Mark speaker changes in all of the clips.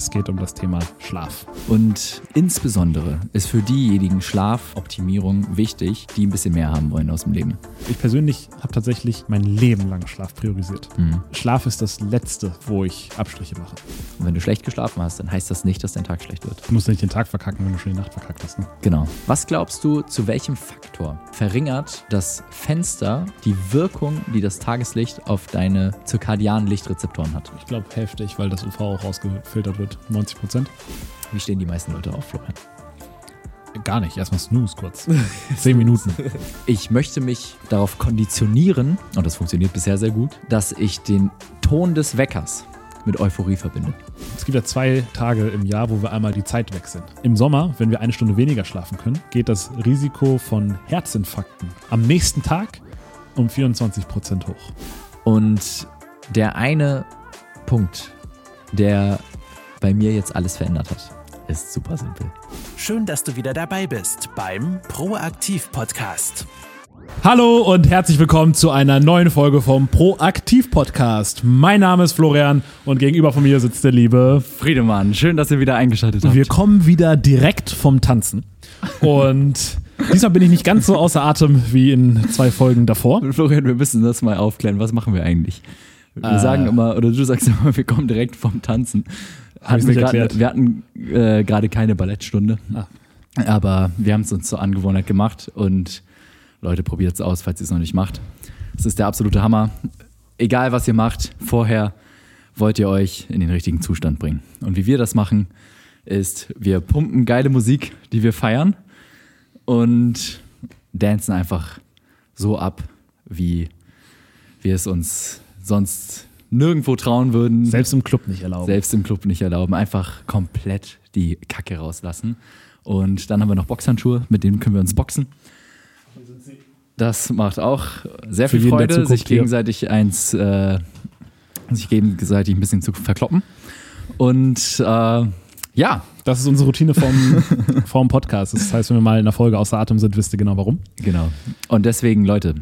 Speaker 1: Es geht um das Thema Schlaf.
Speaker 2: Und insbesondere ist für diejenigen Schlafoptimierung wichtig, die ein bisschen mehr haben wollen aus dem Leben.
Speaker 1: Ich persönlich habe tatsächlich mein Leben lang Schlaf priorisiert. Mhm. Schlaf ist das Letzte, wo ich Abstriche mache.
Speaker 2: Und wenn du schlecht geschlafen hast, dann heißt das nicht, dass dein Tag schlecht wird.
Speaker 1: Du musst nicht den Tag verkacken, wenn du schon die Nacht verkackt hast. Ne?
Speaker 2: Genau. Was glaubst du, zu welchem Faktor verringert das Fenster die Wirkung, die das Tageslicht auf deine zirkadianen Lichtrezeptoren hat?
Speaker 1: Ich glaube heftig, weil das UV auch rausgefiltert wird. 90 Prozent.
Speaker 2: Wie stehen die meisten Leute auf, Florian?
Speaker 1: Gar nicht, erstmal Snooze kurz. Zehn Minuten.
Speaker 2: Ich möchte mich darauf konditionieren, und das funktioniert bisher sehr gut, dass ich den Ton des Weckers mit Euphorie verbinde.
Speaker 1: Es gibt ja zwei Tage im Jahr, wo wir einmal die Zeit weg sind. Im Sommer, wenn wir eine Stunde weniger schlafen können, geht das Risiko von Herzinfarkten am nächsten Tag um 24 Prozent hoch.
Speaker 2: Und der eine Punkt, der bei mir jetzt alles verändert hat, ist super simpel.
Speaker 3: Schön, dass du wieder dabei bist beim Proaktiv Podcast.
Speaker 1: Hallo und herzlich willkommen zu einer neuen Folge vom Proaktiv Podcast. Mein Name ist Florian und gegenüber von mir sitzt der liebe
Speaker 2: Friedemann. Schön, dass ihr wieder eingeschaltet habt.
Speaker 1: Wir kommen wieder direkt vom Tanzen und diesmal bin ich nicht ganz so außer Atem wie in zwei Folgen davor.
Speaker 2: Florian, wir müssen das mal aufklären. Was machen wir eigentlich? Wir äh, sagen immer, oder du sagst immer, wir kommen direkt vom Tanzen. Hatten wir, grad, wir, hatten äh, gerade keine Ballettstunde. Ah. Aber wir haben es uns zur Angewohnheit gemacht und Leute, probiert es aus, falls ihr es noch nicht macht. Es ist der absolute Hammer. Egal, was ihr macht, vorher wollt ihr euch in den richtigen Zustand bringen. Und wie wir das machen, ist, wir pumpen geile Musik, die wir feiern und dancen einfach so ab, wie wir es uns sonst nirgendwo trauen würden.
Speaker 1: Selbst im Club nicht erlauben.
Speaker 2: Selbst im Club nicht erlauben. Einfach komplett die Kacke rauslassen. Und dann haben wir noch Boxhandschuhe, mit denen können wir uns boxen. Das macht auch sehr Für viel Freude, sich gegenseitig eins, äh, sich gegenseitig ein bisschen zu verkloppen. Und äh, ja.
Speaker 1: Das ist unsere Routine vom, vom Podcast. Das heißt, wenn wir mal in der Folge außer Atem sind, wisst ihr genau warum.
Speaker 2: Genau. Und deswegen, Leute,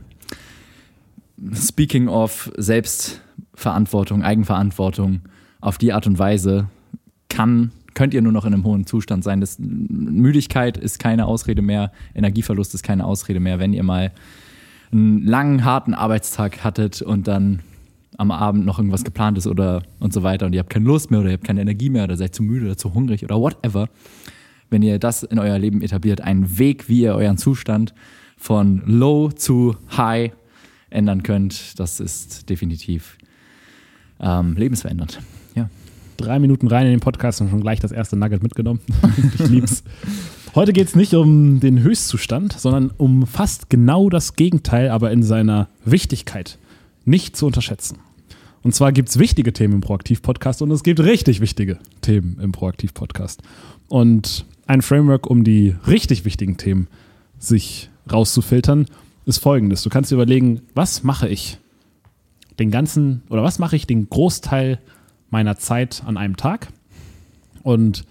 Speaker 2: speaking of Selbstverantwortung, Eigenverantwortung, auf die Art und Weise kann, könnt ihr nur noch in einem hohen Zustand sein. Das, Müdigkeit ist keine Ausrede mehr, Energieverlust ist keine Ausrede mehr, wenn ihr mal einen langen, harten Arbeitstag hattet und dann am Abend noch irgendwas geplant ist oder und so weiter und ihr habt keine Lust mehr oder ihr habt keine Energie mehr oder seid zu müde oder zu hungrig oder whatever. Wenn ihr das in euer Leben etabliert, einen Weg, wie ihr euren Zustand von low zu high ändern könnt, das ist definitiv ähm, lebensverändernd. Ja.
Speaker 1: Drei Minuten rein in den Podcast und schon gleich das erste Nugget mitgenommen. ich lieb's. Heute geht es nicht um den Höchstzustand, sondern um fast genau das Gegenteil, aber in seiner Wichtigkeit nicht zu unterschätzen. Und zwar gibt es wichtige Themen im Proaktiv-Podcast und es gibt richtig wichtige Themen im Proaktiv-Podcast. Und ein Framework, um die richtig wichtigen Themen sich rauszufiltern, ist folgendes. Du kannst dir überlegen, was mache ich den ganzen oder was mache ich den Großteil meiner Zeit an einem Tag? Und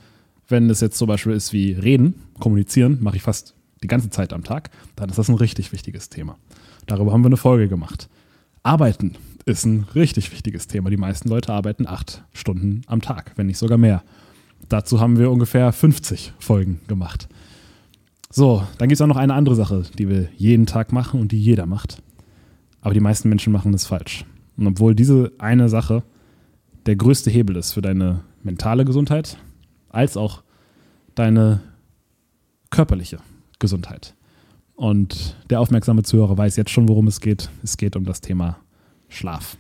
Speaker 1: wenn es jetzt zum Beispiel ist wie Reden, Kommunizieren, mache ich fast die ganze Zeit am Tag, dann ist das ein richtig wichtiges Thema. Darüber haben wir eine Folge gemacht. Arbeiten ist ein richtig wichtiges Thema. Die meisten Leute arbeiten acht Stunden am Tag, wenn nicht sogar mehr. Dazu haben wir ungefähr 50 Folgen gemacht. So, dann gibt es auch noch eine andere Sache, die wir jeden Tag machen und die jeder macht. Aber die meisten Menschen machen das falsch. Und obwohl diese eine Sache der größte Hebel ist für deine mentale Gesundheit, als auch deine körperliche Gesundheit. Und der aufmerksame Zuhörer weiß jetzt schon, worum es geht. Es geht um das Thema Schlaf.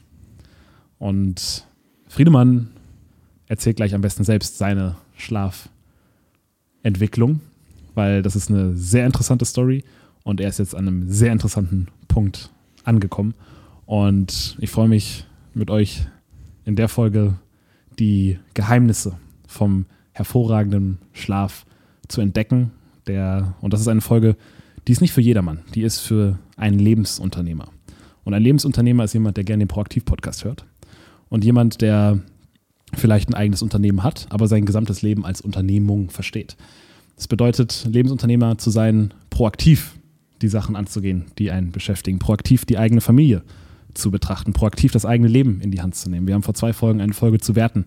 Speaker 1: Und Friedemann erzählt gleich am besten selbst seine Schlafentwicklung, weil das ist eine sehr interessante Story und er ist jetzt an einem sehr interessanten Punkt angekommen. Und ich freue mich mit euch in der Folge die Geheimnisse vom hervorragenden Schlaf zu entdecken. Der, und das ist eine Folge, die ist nicht für jedermann, die ist für einen Lebensunternehmer. Und ein Lebensunternehmer ist jemand, der gerne den Proaktiv-Podcast hört. Und jemand, der vielleicht ein eigenes Unternehmen hat, aber sein gesamtes Leben als Unternehmung versteht. Das bedeutet, Lebensunternehmer zu sein, proaktiv die Sachen anzugehen, die einen beschäftigen, proaktiv die eigene Familie zu betrachten, proaktiv das eigene Leben in die Hand zu nehmen. Wir haben vor zwei Folgen eine Folge zu Werten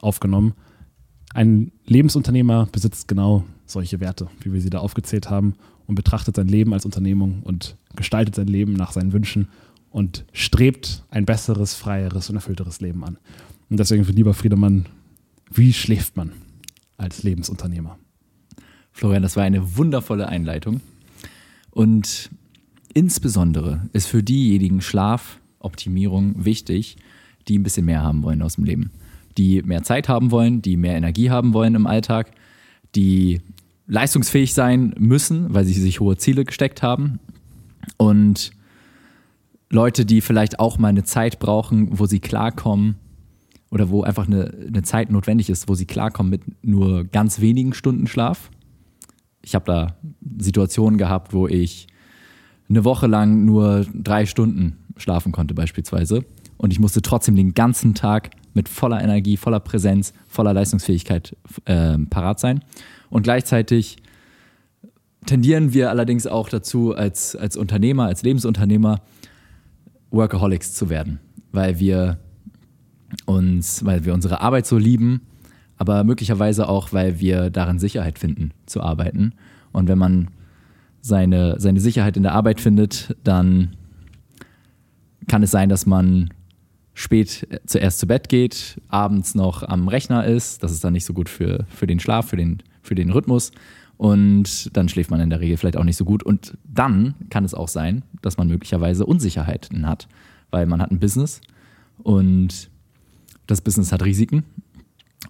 Speaker 1: aufgenommen. Ein Lebensunternehmer besitzt genau solche Werte, wie wir sie da aufgezählt haben, und betrachtet sein Leben als Unternehmung und gestaltet sein Leben nach seinen Wünschen und strebt ein besseres, freieres und erfüllteres Leben an. Und deswegen, lieber Friedemann, wie schläft man als Lebensunternehmer?
Speaker 2: Florian, das war eine wundervolle Einleitung. Und insbesondere ist für diejenigen Schlafoptimierung wichtig, die ein bisschen mehr haben wollen aus dem Leben. Die mehr Zeit haben wollen, die mehr Energie haben wollen im Alltag, die leistungsfähig sein müssen, weil sie sich hohe Ziele gesteckt haben. Und Leute, die vielleicht auch mal eine Zeit brauchen, wo sie klarkommen oder wo einfach eine, eine Zeit notwendig ist, wo sie klarkommen mit nur ganz wenigen Stunden Schlaf. Ich habe da Situationen gehabt, wo ich eine Woche lang nur drei Stunden schlafen konnte beispielsweise. Und ich musste trotzdem den ganzen Tag mit voller Energie, voller Präsenz, voller Leistungsfähigkeit äh, parat sein. Und gleichzeitig tendieren wir allerdings auch dazu, als, als Unternehmer, als Lebensunternehmer, Workaholics zu werden, weil wir uns, weil wir unsere Arbeit so lieben, aber möglicherweise auch, weil wir darin Sicherheit finden, zu arbeiten. Und wenn man seine, seine Sicherheit in der Arbeit findet, dann kann es sein, dass man spät zuerst zu Bett geht, abends noch am Rechner ist. Das ist dann nicht so gut für, für den Schlaf, für den, für den Rhythmus. Und dann schläft man in der Regel vielleicht auch nicht so gut. Und dann kann es auch sein, dass man möglicherweise Unsicherheiten hat, weil man hat ein Business und das Business hat Risiken.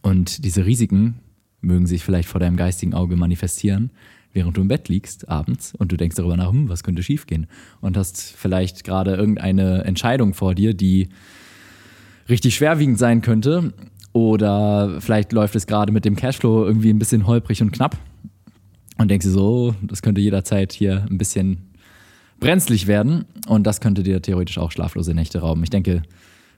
Speaker 2: Und diese Risiken mögen sich vielleicht vor deinem geistigen Auge manifestieren, während du im Bett liegst abends und du denkst darüber nach, hm, was könnte schiefgehen? Und hast vielleicht gerade irgendeine Entscheidung vor dir, die richtig schwerwiegend sein könnte. Oder vielleicht läuft es gerade mit dem Cashflow irgendwie ein bisschen holprig und knapp und denkst dir so, oh, das könnte jederzeit hier ein bisschen brenzlig werden und das könnte dir theoretisch auch schlaflose Nächte rauben. Ich denke,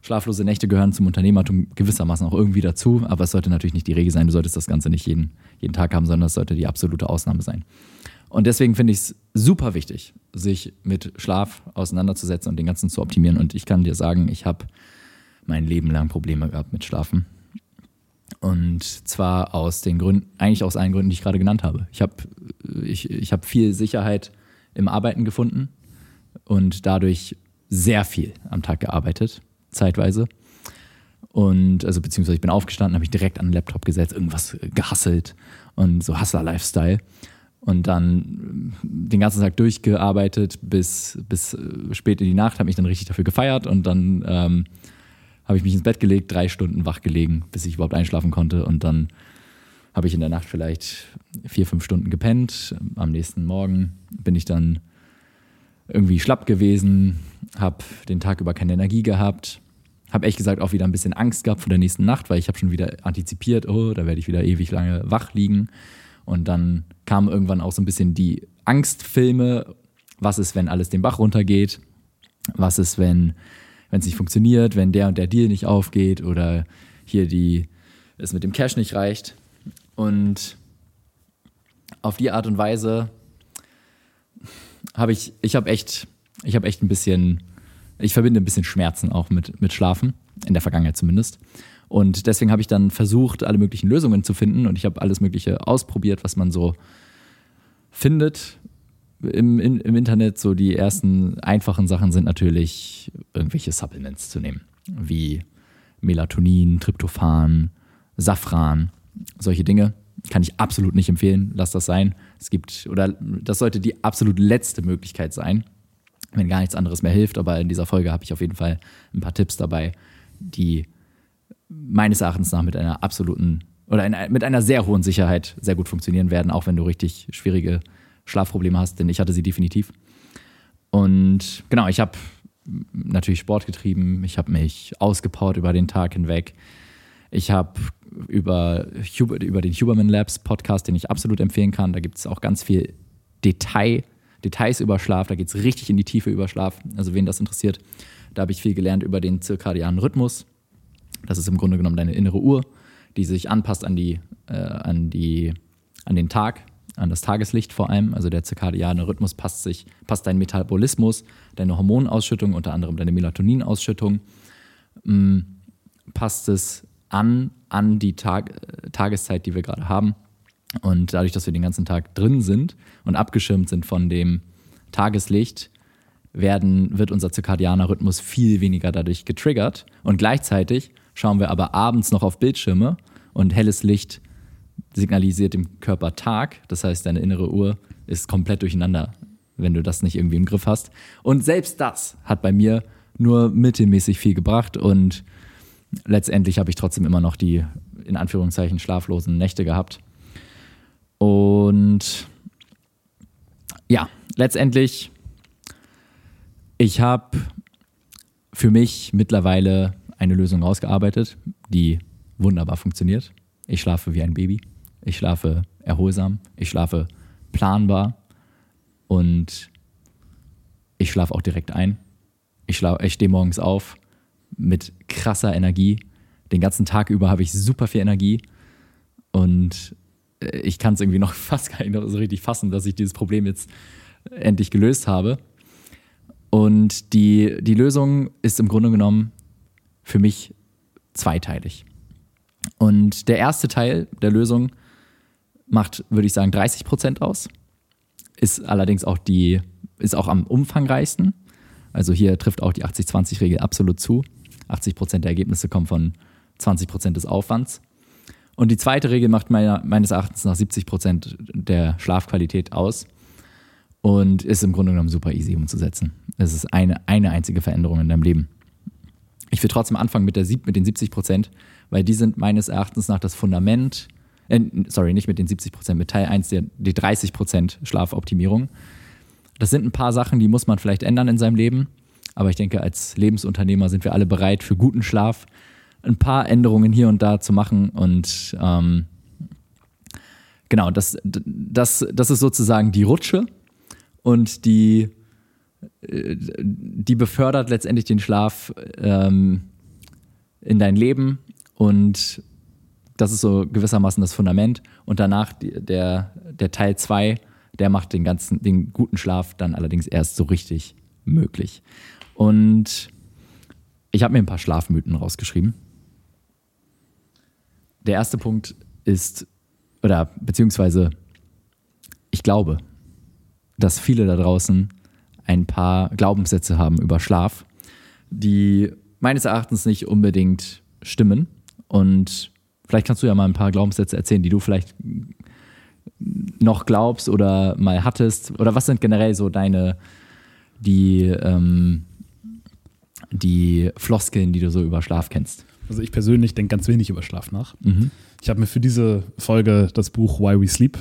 Speaker 2: schlaflose Nächte gehören zum Unternehmertum gewissermaßen auch irgendwie dazu, aber es sollte natürlich nicht die Regel sein. Du solltest das Ganze nicht jeden, jeden Tag haben, sondern es sollte die absolute Ausnahme sein. Und deswegen finde ich es super wichtig, sich mit Schlaf auseinanderzusetzen und den ganzen zu optimieren. Und ich kann dir sagen, ich habe mein Leben lang Probleme gehabt mit Schlafen. Und zwar aus den Gründen, eigentlich aus allen Gründen, die ich gerade genannt habe. Ich habe ich, ich hab viel Sicherheit im Arbeiten gefunden und dadurch sehr viel am Tag gearbeitet, zeitweise. Und also beziehungsweise ich bin aufgestanden, habe mich direkt an den Laptop gesetzt, irgendwas gehasselt und so Hustler-Lifestyle. Und dann den ganzen Tag durchgearbeitet bis, bis spät in die Nacht, habe mich dann richtig dafür gefeiert und dann ähm, habe ich mich ins Bett gelegt, drei Stunden wach gelegen, bis ich überhaupt einschlafen konnte. Und dann habe ich in der Nacht vielleicht vier, fünf Stunden gepennt. Am nächsten Morgen bin ich dann irgendwie schlapp gewesen, habe den Tag über keine Energie gehabt, habe echt gesagt auch wieder ein bisschen Angst gehabt vor der nächsten Nacht, weil ich habe schon wieder antizipiert, oh, da werde ich wieder ewig lange wach liegen. Und dann kamen irgendwann auch so ein bisschen die Angstfilme. Was ist, wenn alles den Bach runtergeht? Was ist, wenn es nicht funktioniert, wenn der und der Deal nicht aufgeht oder hier die, es mit dem Cash nicht reicht. Und auf die Art und Weise habe ich, ich habe echt, ich habe echt ein bisschen, ich verbinde ein bisschen Schmerzen auch mit, mit Schlafen, in der Vergangenheit zumindest. Und deswegen habe ich dann versucht, alle möglichen Lösungen zu finden und ich habe alles Mögliche ausprobiert, was man so findet, im, in, im Internet so die ersten einfachen Sachen sind natürlich irgendwelche Supplements zu nehmen, wie Melatonin, Tryptophan, Safran, solche Dinge. Kann ich absolut nicht empfehlen, lass das sein. Es gibt, oder das sollte die absolut letzte Möglichkeit sein, wenn gar nichts anderes mehr hilft. Aber in dieser Folge habe ich auf jeden Fall ein paar Tipps dabei, die meines Erachtens nach mit einer absoluten oder in, mit einer sehr hohen Sicherheit sehr gut funktionieren werden, auch wenn du richtig schwierige Schlafprobleme hast, denn ich hatte sie definitiv. Und genau, ich habe natürlich Sport getrieben, ich habe mich ausgepowert über den Tag hinweg. Ich habe über, über den Huberman Labs Podcast, den ich absolut empfehlen kann, da gibt es auch ganz viel Detail, Details über Schlaf, da geht es richtig in die Tiefe über Schlaf, also wen das interessiert. Da habe ich viel gelernt über den zirkadianen Rhythmus. Das ist im Grunde genommen deine innere Uhr, die sich anpasst an, die, äh, an, die, an den Tag an das Tageslicht vor allem. Also der zirkadiane Rhythmus passt sich, passt dein Metabolismus, deine Hormonausschüttung, unter anderem deine Melatoninausschüttung, ähm, passt es an, an die Tag, Tageszeit, die wir gerade haben. Und dadurch, dass wir den ganzen Tag drin sind und abgeschirmt sind von dem Tageslicht, werden, wird unser zirkadianer Rhythmus viel weniger dadurch getriggert. Und gleichzeitig schauen wir aber abends noch auf Bildschirme und helles Licht signalisiert dem Körper Tag. Das heißt, deine innere Uhr ist komplett durcheinander, wenn du das nicht irgendwie im Griff hast. Und selbst das hat bei mir nur mittelmäßig viel gebracht und letztendlich habe ich trotzdem immer noch die in Anführungszeichen schlaflosen Nächte gehabt. Und ja, letztendlich, ich habe für mich mittlerweile eine Lösung rausgearbeitet, die wunderbar funktioniert. Ich schlafe wie ein Baby. Ich schlafe erholsam. Ich schlafe planbar. Und ich schlafe auch direkt ein. Ich, ich stehe morgens auf mit krasser Energie. Den ganzen Tag über habe ich super viel Energie. Und ich kann es irgendwie noch fast gar nicht so richtig fassen, dass ich dieses Problem jetzt endlich gelöst habe. Und die, die Lösung ist im Grunde genommen für mich zweiteilig. Und der erste Teil der Lösung macht, würde ich sagen, 30 Prozent aus. Ist allerdings auch die, ist auch am umfangreichsten. Also hier trifft auch die 80-20-Regel absolut zu. 80 Prozent der Ergebnisse kommen von 20 Prozent des Aufwands. Und die zweite Regel macht meiner, meines Erachtens nach 70 Prozent der Schlafqualität aus und ist im Grunde genommen super easy umzusetzen. Es ist eine, eine einzige Veränderung in deinem Leben. Ich will trotzdem anfangen mit, der, mit den 70 Prozent, weil die sind meines Erachtens nach das Fundament, äh, sorry, nicht mit den 70 Prozent, mit Teil 1 der, die 30 Prozent Schlafoptimierung. Das sind ein paar Sachen, die muss man vielleicht ändern in seinem Leben. Aber ich denke, als Lebensunternehmer sind wir alle bereit für guten Schlaf, ein paar Änderungen hier und da zu machen. Und ähm, genau, das, das, das ist sozusagen die Rutsche und die, äh, die befördert letztendlich den Schlaf ähm, in dein Leben und das ist so gewissermaßen das Fundament. Und danach der, der Teil 2, der macht den ganzen, den guten Schlaf dann allerdings erst so richtig möglich. Und ich habe mir ein paar Schlafmythen rausgeschrieben. Der erste Punkt ist, oder beziehungsweise ich glaube, dass viele da draußen ein paar Glaubenssätze haben über Schlaf, die meines Erachtens nicht unbedingt stimmen. Und vielleicht kannst du ja mal ein paar Glaubenssätze erzählen, die du vielleicht noch glaubst oder mal hattest. Oder was sind generell so deine, die, ähm, die Floskeln, die du so über Schlaf kennst?
Speaker 1: Also ich persönlich denke ganz wenig über Schlaf nach. Mhm. Ich habe mir für diese Folge das Buch Why We Sleep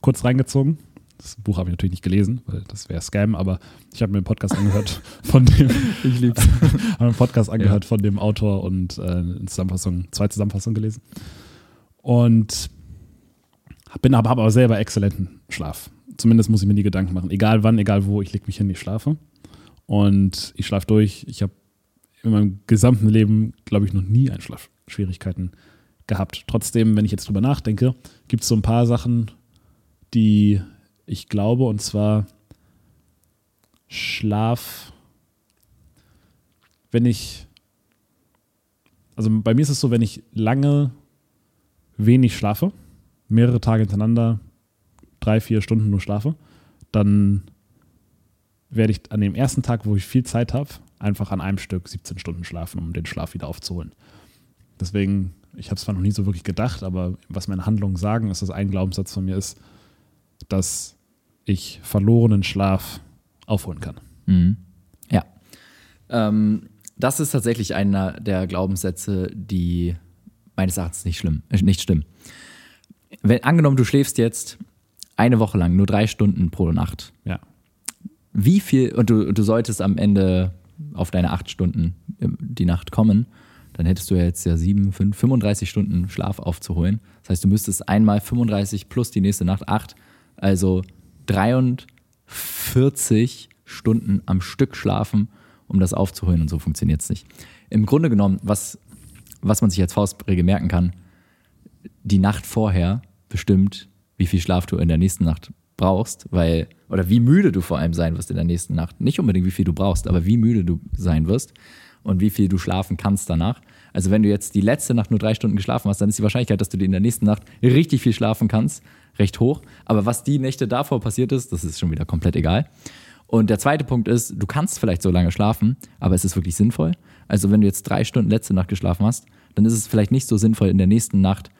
Speaker 1: kurz reingezogen. Das Buch habe ich natürlich nicht gelesen, weil das wäre Scam, aber ich habe mir einen Podcast angehört von dem. ich lieb's. habe einen Podcast angehört ja. von dem Autor und äh, eine Zusammenfassung, zwei Zusammenfassungen gelesen. Und bin aber, habe aber selber exzellenten Schlaf. Zumindest muss ich mir nie Gedanken machen. Egal wann, egal wo, ich lege mich hin, ich schlafe. Und ich schlafe durch. Ich habe in meinem gesamten Leben, glaube ich, noch nie Einschlafschwierigkeiten gehabt. Trotzdem, wenn ich jetzt drüber nachdenke, gibt es so ein paar Sachen, die ich glaube, und zwar Schlaf, wenn ich, also bei mir ist es so, wenn ich lange wenig schlafe, mehrere Tage hintereinander, drei, vier Stunden nur schlafe, dann werde ich an dem ersten Tag, wo ich viel Zeit habe, einfach an einem Stück 17 Stunden schlafen, um den Schlaf wieder aufzuholen. Deswegen, ich habe es zwar noch nie so wirklich gedacht, aber was meine Handlungen sagen, ist, dass ein Glaubenssatz von mir ist, dass ich verlorenen Schlaf aufholen kann.
Speaker 2: Mhm. Ja. Ähm, das ist tatsächlich einer der Glaubenssätze, die meines Erachtens nicht, schlimm, äh, nicht stimmen. Wenn, angenommen, du schläfst jetzt eine Woche lang nur drei Stunden pro Nacht.
Speaker 1: Ja.
Speaker 2: Wie viel, und du, du solltest am Ende auf deine acht Stunden die Nacht kommen, dann hättest du ja jetzt ja sieben, fünf, 35 Stunden Schlaf aufzuholen. Das heißt, du müsstest einmal 35 plus die nächste Nacht acht, also 43 Stunden am Stück schlafen, um das aufzuholen und so funktioniert es nicht. Im Grunde genommen, was, was man sich als Faustregel merken kann, die Nacht vorher bestimmt, wie viel Schlaf du in der nächsten Nacht brauchst, weil, oder wie müde du vor allem sein wirst in der nächsten Nacht. Nicht unbedingt, wie viel du brauchst, aber wie müde du sein wirst und wie viel du schlafen kannst danach. Also wenn du jetzt die letzte Nacht nur drei Stunden geschlafen hast, dann ist die Wahrscheinlichkeit, dass du in der nächsten Nacht richtig viel schlafen kannst, recht hoch. Aber was die Nächte davor passiert ist, das ist schon wieder komplett egal. Und der zweite Punkt ist, du kannst vielleicht so lange schlafen, aber ist es wirklich sinnvoll? Also wenn du jetzt drei Stunden letzte Nacht geschlafen hast, dann ist es vielleicht nicht so sinnvoll, in der nächsten Nacht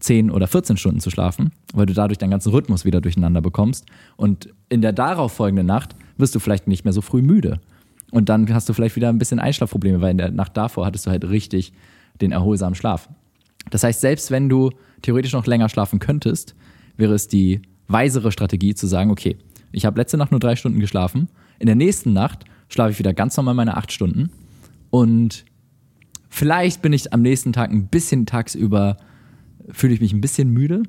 Speaker 2: 10 oder 14 Stunden zu schlafen, weil du dadurch deinen ganzen Rhythmus wieder durcheinander bekommst. Und in der darauffolgenden Nacht wirst du vielleicht nicht mehr so früh müde. Und dann hast du vielleicht wieder ein bisschen Einschlafprobleme, weil in der Nacht davor hattest du halt richtig den erholsamen Schlaf. Das heißt, selbst wenn du theoretisch noch länger schlafen könntest, wäre es die weisere Strategie zu sagen, okay, ich habe letzte Nacht nur drei Stunden geschlafen, in der nächsten Nacht schlafe ich wieder ganz normal meine acht Stunden und vielleicht bin ich am nächsten Tag ein bisschen tagsüber, fühle ich mich ein bisschen müde,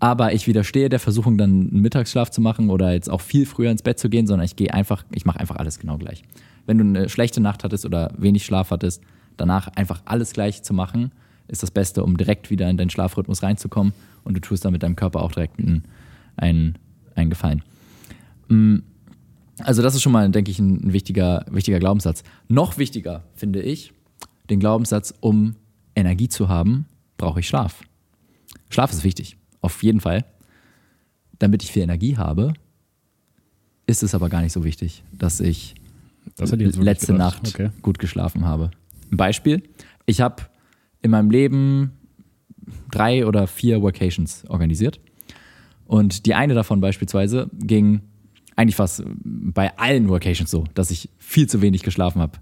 Speaker 2: aber ich widerstehe der Versuchung, dann einen Mittagsschlaf zu machen oder jetzt auch viel früher ins Bett zu gehen, sondern ich gehe einfach, ich mache einfach alles genau gleich. Wenn du eine schlechte Nacht hattest oder wenig Schlaf hattest, danach einfach alles gleich zu machen, ist das Beste, um direkt wieder in deinen Schlafrhythmus reinzukommen und du tust damit deinem Körper auch direkt einen, einen, einen Gefallen. Mm, also das ist schon mal, denke ich, ein wichtiger, wichtiger Glaubenssatz. Noch wichtiger finde ich den Glaubenssatz, um Energie zu haben, brauche ich Schlaf. Schlaf ist wichtig auf jeden Fall. Damit ich viel Energie habe, ist es aber gar nicht so wichtig, dass ich das letzte Nacht okay. gut geschlafen habe. Ein Beispiel: Ich habe in meinem Leben drei oder vier Workations organisiert. Und die eine davon beispielsweise ging eigentlich fast bei allen Workations so, dass ich viel zu wenig geschlafen habe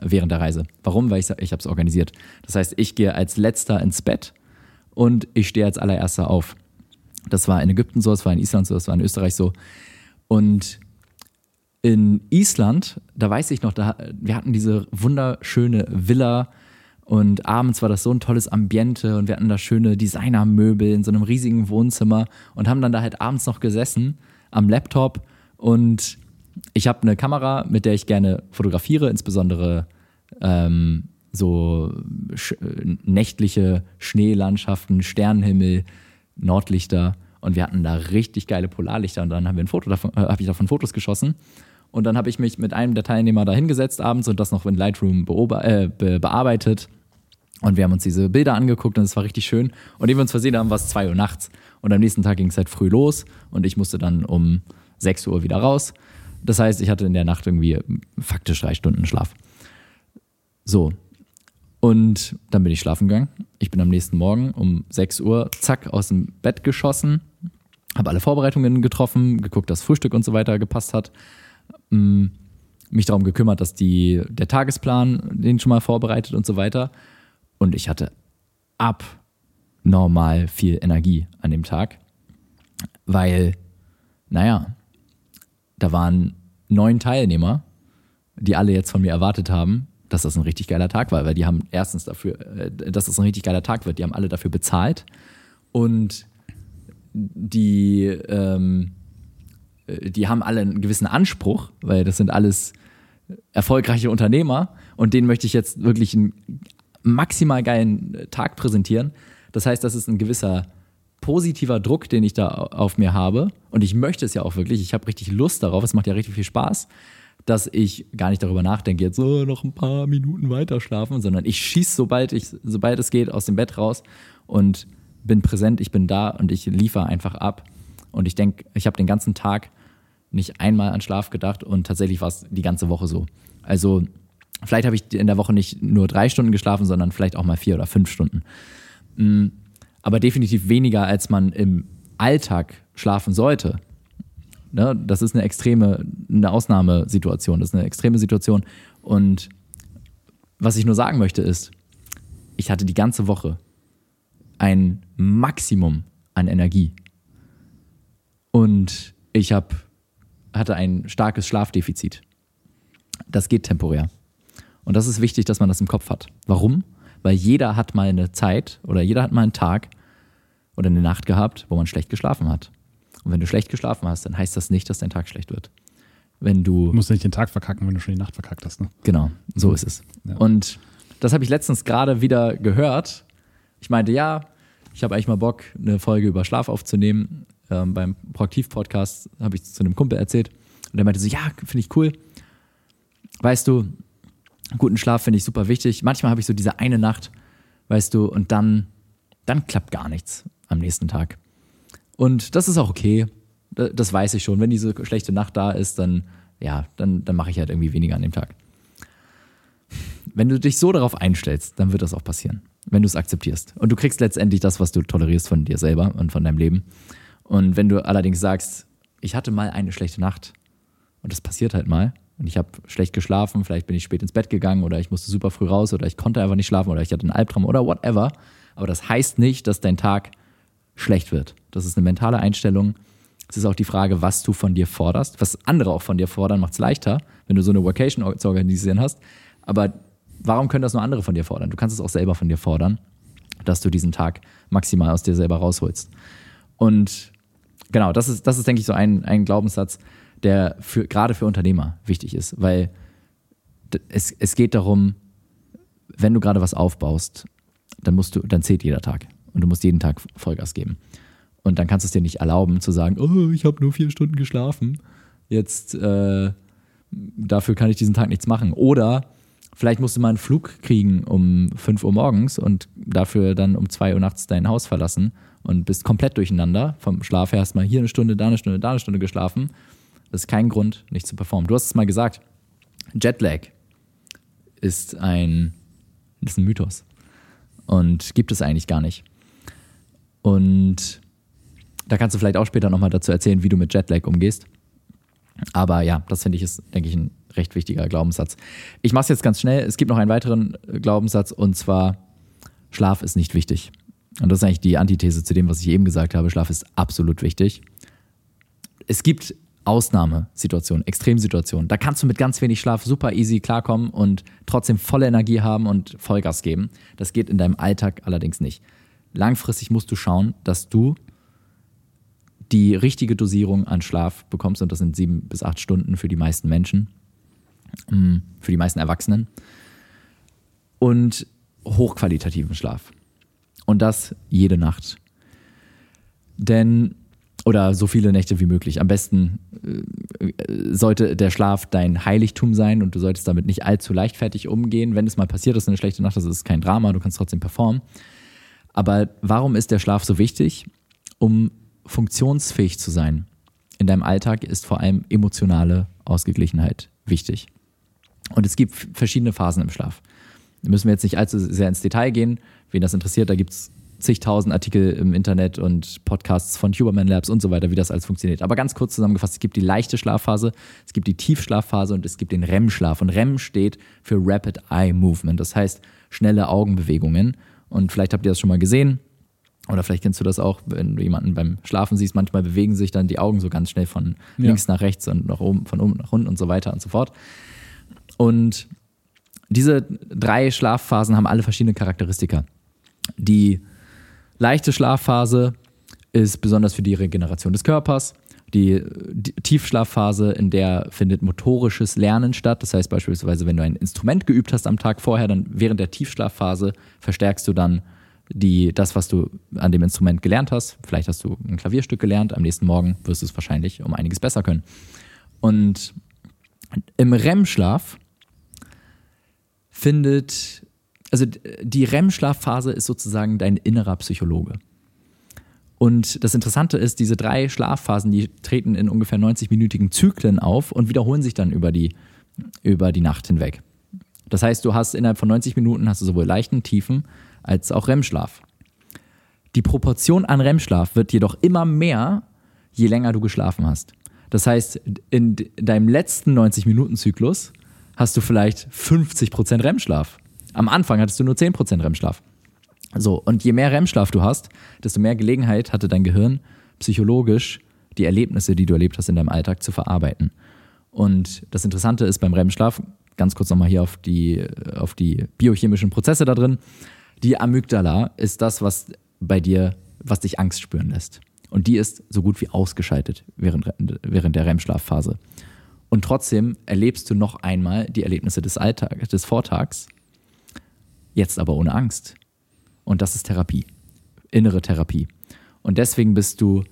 Speaker 2: während der Reise. Warum? Weil ich, ich habe es organisiert. Das heißt, ich gehe als letzter ins Bett und ich stehe als allererster auf. Das war in Ägypten so, das war in Island so, das war in Österreich so. Und in Island, da weiß ich noch, da, wir hatten diese wunderschöne Villa und abends war das so ein tolles Ambiente und wir hatten da schöne Designermöbel in so einem riesigen Wohnzimmer und haben dann da halt abends noch gesessen am Laptop und ich habe eine Kamera, mit der ich gerne fotografiere, insbesondere ähm, so sch nächtliche Schneelandschaften, Sternenhimmel, Nordlichter. Und wir hatten da richtig geile Polarlichter. Und dann haben wir ein Foto davon, äh, habe ich davon Fotos geschossen. Und dann habe ich mich mit einem der Teilnehmer da hingesetzt abends und das noch in Lightroom äh, be bearbeitet. Und wir haben uns diese Bilder angeguckt und es war richtig schön. Und ehe wir uns versehen haben, war es zwei Uhr nachts. Und am nächsten Tag ging es halt früh los und ich musste dann um 6 Uhr wieder raus. Das heißt, ich hatte in der Nacht irgendwie faktisch drei Stunden Schlaf. So, und dann bin ich schlafen gegangen. Ich bin am nächsten Morgen um 6 Uhr, zack, aus dem Bett geschossen, habe alle Vorbereitungen getroffen, geguckt, dass Frühstück und so weiter gepasst hat, mm, mich darum gekümmert, dass die, der Tagesplan den schon mal vorbereitet und so weiter. Und ich hatte abnormal viel Energie an dem Tag, weil, naja, da waren neun Teilnehmer, die alle jetzt von mir erwartet haben, dass das ein richtig geiler Tag war, weil die haben erstens dafür, äh, dass das ein richtig geiler Tag wird, die haben alle dafür bezahlt und die, ähm, äh, die haben alle einen gewissen Anspruch, weil das sind alles erfolgreiche Unternehmer und denen möchte ich jetzt wirklich einen maximal geilen Tag präsentieren. Das heißt, das ist ein gewisser positiver Druck, den ich da auf mir habe und ich möchte es ja auch wirklich. Ich habe richtig Lust darauf, es macht ja richtig viel Spaß dass ich gar nicht darüber nachdenke, jetzt so noch ein paar Minuten weiter schlafen, sondern ich schieße, sobald, ich, sobald es geht, aus dem Bett raus und bin präsent, ich bin da und ich liefere einfach ab. Und ich denke, ich habe den ganzen Tag nicht einmal an Schlaf gedacht und tatsächlich war es die ganze Woche so. Also vielleicht habe ich in der Woche nicht nur drei Stunden geschlafen, sondern vielleicht auch mal vier oder fünf Stunden. Mm, aber definitiv weniger, als man im Alltag schlafen sollte. Ne? Das ist eine extreme, eine Ausnahmesituation, das ist eine extreme Situation. Und was ich nur sagen möchte ist, ich hatte die ganze Woche ein Maximum an Energie. Und ich hab, hatte ein starkes Schlafdefizit. Das geht temporär. Und das ist wichtig, dass man das im Kopf hat. Warum? Weil jeder hat mal eine Zeit oder jeder hat mal einen Tag oder eine Nacht gehabt, wo man schlecht geschlafen hat. Und wenn du schlecht geschlafen hast, dann heißt das nicht, dass dein Tag schlecht wird. Wenn du,
Speaker 1: du musst nicht den Tag verkacken, wenn du schon die Nacht verkackt hast. Ne?
Speaker 2: Genau, so ist es. Ja. Und das habe ich letztens gerade wieder gehört. Ich meinte, ja, ich habe eigentlich mal Bock, eine Folge über Schlaf aufzunehmen. Ähm, beim Proaktiv-Podcast habe ich zu einem Kumpel erzählt. Und der meinte so, ja, finde ich cool. Weißt du, guten Schlaf finde ich super wichtig. Manchmal habe ich so diese eine Nacht, weißt du, und dann, dann klappt gar nichts am nächsten Tag. Und das ist auch okay. Das weiß ich schon. Wenn diese schlechte Nacht da ist, dann, ja, dann, dann mache ich halt irgendwie weniger an dem Tag. Wenn du dich so darauf einstellst, dann wird das auch passieren. Wenn du es akzeptierst. Und du kriegst letztendlich das, was du tolerierst von dir selber und von deinem Leben. Und wenn du allerdings sagst, ich hatte mal eine schlechte Nacht und das passiert halt mal und ich habe schlecht geschlafen, vielleicht bin ich spät ins Bett gegangen oder ich musste super früh raus oder ich konnte einfach nicht schlafen oder ich hatte einen Albtraum oder whatever. Aber das heißt nicht, dass dein Tag schlecht wird. Das ist eine mentale Einstellung. Es ist auch die Frage, was du von dir forderst. Was andere auch von dir fordern, macht es leichter, wenn du so eine Vacation zu organisieren hast. Aber warum können das nur andere von dir fordern? Du kannst es auch selber von dir fordern, dass du diesen Tag maximal aus dir selber rausholst. Und genau, das ist, das ist denke ich, so ein, ein Glaubenssatz, der für, gerade für Unternehmer wichtig ist, weil es, es geht darum, wenn du gerade was aufbaust, dann musst du, dann zählt jeder Tag und du musst jeden Tag Vollgas geben. Und dann kannst du es dir nicht erlauben zu sagen, oh, ich habe nur vier Stunden geschlafen. Jetzt äh, dafür kann ich diesen Tag nichts machen. Oder vielleicht musst du mal einen Flug kriegen um 5 Uhr morgens und dafür dann um 2 Uhr nachts dein Haus verlassen und bist komplett durcheinander. Vom Schlaf her hast mal hier eine Stunde, da eine Stunde, da eine Stunde geschlafen. Das ist kein Grund, nicht zu performen. Du hast es mal gesagt, Jetlag ist ein, ist ein Mythos und gibt es eigentlich gar nicht. Und da kannst du vielleicht auch später nochmal dazu erzählen, wie du mit Jetlag umgehst. Aber ja, das finde ich ist, denke ich, ein recht wichtiger Glaubenssatz. Ich mache es jetzt ganz schnell. Es gibt noch einen weiteren äh, Glaubenssatz und zwar, Schlaf ist nicht wichtig. Und das ist eigentlich die Antithese zu dem, was ich eben gesagt habe. Schlaf ist absolut wichtig. Es gibt Ausnahmesituationen, Extremsituationen. Da kannst du mit ganz wenig Schlaf super easy klarkommen und trotzdem volle Energie haben und Vollgas geben. Das geht in deinem Alltag allerdings nicht. Langfristig musst du schauen, dass du die richtige Dosierung an Schlaf bekommst und das sind sieben bis acht Stunden für die meisten Menschen, mm, für die meisten Erwachsenen und hochqualitativen Schlaf. Und das jede Nacht. Denn oder so viele Nächte wie möglich. Am besten äh, sollte der Schlaf dein Heiligtum sein und du solltest damit nicht allzu leichtfertig umgehen. Wenn es mal passiert ist, eine schlechte Nacht, das ist kein Drama, du kannst trotzdem performen. Aber warum ist der Schlaf so wichtig? Um funktionsfähig zu sein. In deinem Alltag ist vor allem emotionale Ausgeglichenheit wichtig. Und es gibt verschiedene Phasen im Schlaf. Da müssen wir jetzt nicht allzu sehr ins Detail gehen. Wen das interessiert, da gibt es zigtausend Artikel im Internet und Podcasts von Huberman Labs und so weiter, wie das alles funktioniert. Aber ganz kurz zusammengefasst, es gibt die leichte Schlafphase, es gibt die Tiefschlafphase und es gibt den REM-Schlaf. Und REM steht für Rapid Eye Movement, das heißt schnelle Augenbewegungen. Und vielleicht habt ihr das schon mal gesehen. Oder vielleicht kennst du das auch, wenn du jemanden beim Schlafen siehst, manchmal bewegen sich dann die Augen so ganz schnell von ja. links nach rechts und nach oben, von oben nach unten und so weiter und so fort. Und diese drei Schlafphasen haben alle verschiedene Charakteristika. Die Leichte Schlafphase ist besonders für die Regeneration des Körpers. Die, die, Tiefschlafphase, in der findet motorisches Lernen statt. Das heißt beispielsweise, wenn du ein Instrument geübt hast am Tag vorher, dann während der Tiefschlafphase verstärkst du dann die, das, was du an dem Instrument gelernt hast. Vielleicht hast du ein Klavierstück gelernt, am nächsten Morgen wirst du es wahrscheinlich um einiges besser können. Und im REM-Schlaf findet also die REM-Schlafphase ist sozusagen dein innerer Psychologe. Und das Interessante ist, diese drei Schlafphasen, die treten in ungefähr 90-minütigen Zyklen auf und wiederholen sich dann über die, über die Nacht hinweg. Das heißt, du hast innerhalb von 90 Minuten hast du sowohl leichten, tiefen als auch REM-Schlaf. Die Proportion an REM-Schlaf wird jedoch immer mehr, je länger du geschlafen hast. Das heißt, in deinem letzten 90-Minuten-Zyklus hast du vielleicht 50% REM-Schlaf. Am Anfang hattest du nur 10% REM-Schlaf. So, und je mehr REM-Schlaf du hast, desto mehr Gelegenheit hatte dein Gehirn psychologisch die Erlebnisse, die du erlebt hast in deinem Alltag, zu verarbeiten. Und das Interessante ist beim REM-Schlaf, ganz kurz nochmal hier auf die, auf die biochemischen Prozesse da drin, die Amygdala ist das, was bei dir, was dich Angst spüren lässt. Und die ist so gut wie ausgeschaltet während, während der REM-Schlafphase. Und trotzdem erlebst du noch einmal die Erlebnisse des Alltags, des Vortags jetzt aber ohne Angst. Und das ist Therapie, innere Therapie. Und deswegen bist du,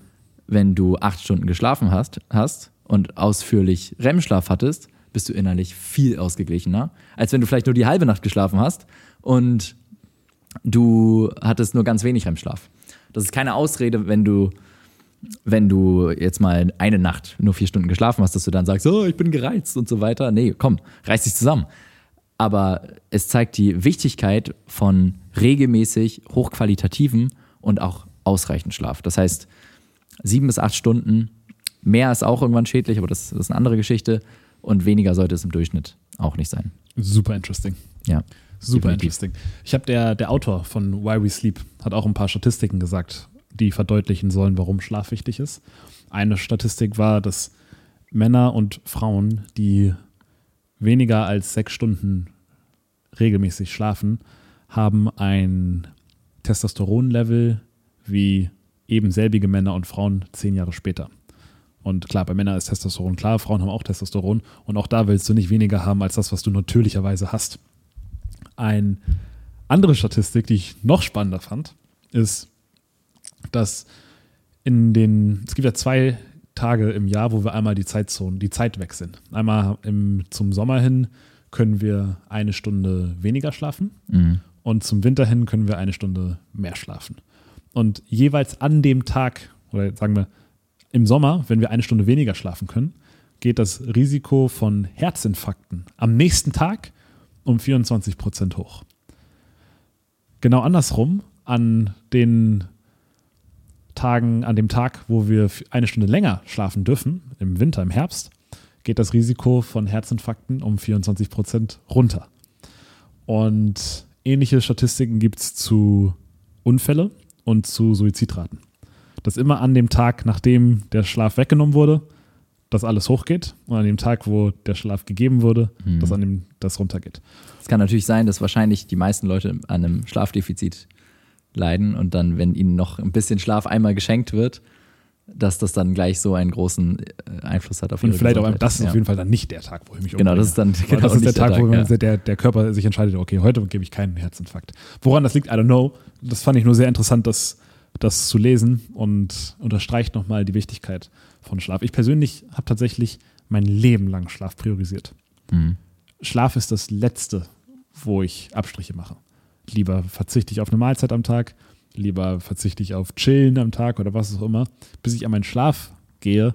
Speaker 2: wenn du acht Stunden geschlafen hast, hast und ausführlich REM-Schlaf hattest, bist du innerlich viel ausgeglichener, als wenn du vielleicht nur die halbe Nacht geschlafen hast und du hattest nur ganz wenig REM-Schlaf. Das ist keine Ausrede, wenn du, wenn du jetzt mal eine Nacht nur vier Stunden geschlafen hast, dass du dann sagst, oh, ich bin gereizt und so weiter. Nee, komm, reiß dich zusammen. Aber es zeigt die Wichtigkeit von regelmäßig hochqualitativen und auch ausreichend Schlaf. Das heißt, sieben bis acht Stunden, mehr ist auch irgendwann schädlich, aber das, das ist eine andere Geschichte. Und weniger sollte es im Durchschnitt auch nicht sein.
Speaker 1: Super interesting.
Speaker 2: Ja.
Speaker 1: Super definitiv. interesting. Ich habe der, der Autor von Why We Sleep hat auch ein paar Statistiken gesagt, die verdeutlichen sollen, warum Schlaf wichtig ist. Eine Statistik war, dass Männer und Frauen, die weniger als sechs Stunden regelmäßig schlafen, haben ein Testosteronlevel wie eben selbige Männer und Frauen zehn Jahre später. Und klar, bei Männern ist Testosteron klar, Frauen haben auch Testosteron und auch da willst du nicht weniger haben als das, was du natürlicherweise hast. Eine andere Statistik, die ich noch spannender fand, ist, dass in den, es gibt ja zwei Tage im Jahr, wo wir einmal die Zeitzonen, die Zeit wechseln. Einmal im, zum Sommer hin können wir eine Stunde weniger schlafen mhm. und zum Winter hin können wir eine Stunde mehr schlafen. Und jeweils an dem Tag, oder sagen wir im Sommer, wenn wir eine Stunde weniger schlafen können, geht das Risiko von Herzinfarkten am nächsten Tag um 24 Prozent hoch. Genau andersrum, an den Tagen, an dem Tag, wo wir eine Stunde länger schlafen dürfen, im Winter, im Herbst, geht das Risiko von Herzinfarkten um 24 Prozent runter. Und ähnliche Statistiken gibt es zu Unfälle und zu Suizidraten. Dass immer an dem Tag, nachdem der Schlaf weggenommen wurde, das alles hochgeht und an dem Tag, wo der Schlaf gegeben wurde, mhm. dass an dem das runtergeht.
Speaker 2: Es kann natürlich sein, dass wahrscheinlich die meisten Leute an einem Schlafdefizit leiden und dann, wenn ihnen noch ein bisschen Schlaf einmal geschenkt wird, dass das dann gleich so einen großen äh, Einfluss hat
Speaker 1: auf ihre Und vielleicht Gesundheit. auch, das ist ja. auf jeden Fall dann nicht der Tag, wo ich mich
Speaker 2: Genau, das ist dann
Speaker 1: genau das ist der, Tag, Tag, wo ja. der, der Körper sich entscheidet, okay, heute gebe ich keinen Herzinfarkt. Woran das liegt, I don't know. Das fand ich nur sehr interessant, das, das zu lesen und unterstreicht nochmal die Wichtigkeit von Schlaf. Ich persönlich habe tatsächlich mein Leben lang Schlaf priorisiert. Mhm. Schlaf ist das Letzte, wo ich Abstriche mache. Lieber verzichte ich auf eine Mahlzeit am Tag, lieber verzichte ich auf Chillen am Tag oder was auch immer. Bis ich an meinen Schlaf gehe,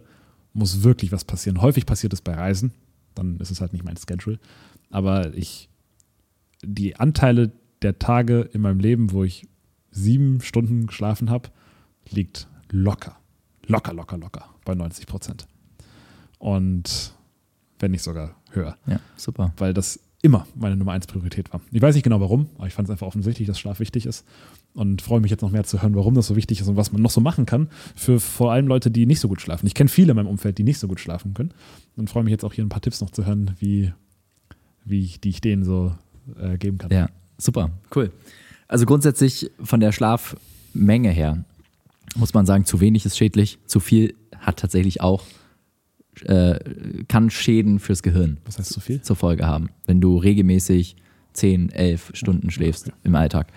Speaker 1: muss wirklich was passieren. Häufig passiert es bei Reisen, dann ist es halt nicht mein Schedule. Aber ich, die Anteile der Tage in meinem Leben, wo ich sieben Stunden geschlafen habe, liegt locker, locker, locker, locker bei 90 Prozent. Und wenn nicht sogar höher.
Speaker 2: Ja, super.
Speaker 1: Weil das immer meine Nummer eins Priorität war. Ich weiß nicht genau warum, aber ich fand es einfach offensichtlich, dass Schlaf wichtig ist und freue mich jetzt noch mehr zu hören, warum das so wichtig ist und was man noch so machen kann für vor allem Leute, die nicht so gut schlafen. Ich kenne viele in meinem Umfeld, die nicht so gut schlafen können und freue mich jetzt auch hier ein paar Tipps noch zu hören, wie, wie ich, die ich denen so äh, geben kann.
Speaker 2: Ja, super, cool. Also grundsätzlich von der Schlafmenge her muss man sagen, zu wenig ist schädlich, zu viel hat tatsächlich auch äh, kann Schäden fürs Gehirn
Speaker 1: Was heißt zu viel?
Speaker 2: zur Folge haben, wenn du regelmäßig 10, 11 Stunden schläfst okay. im Alltag.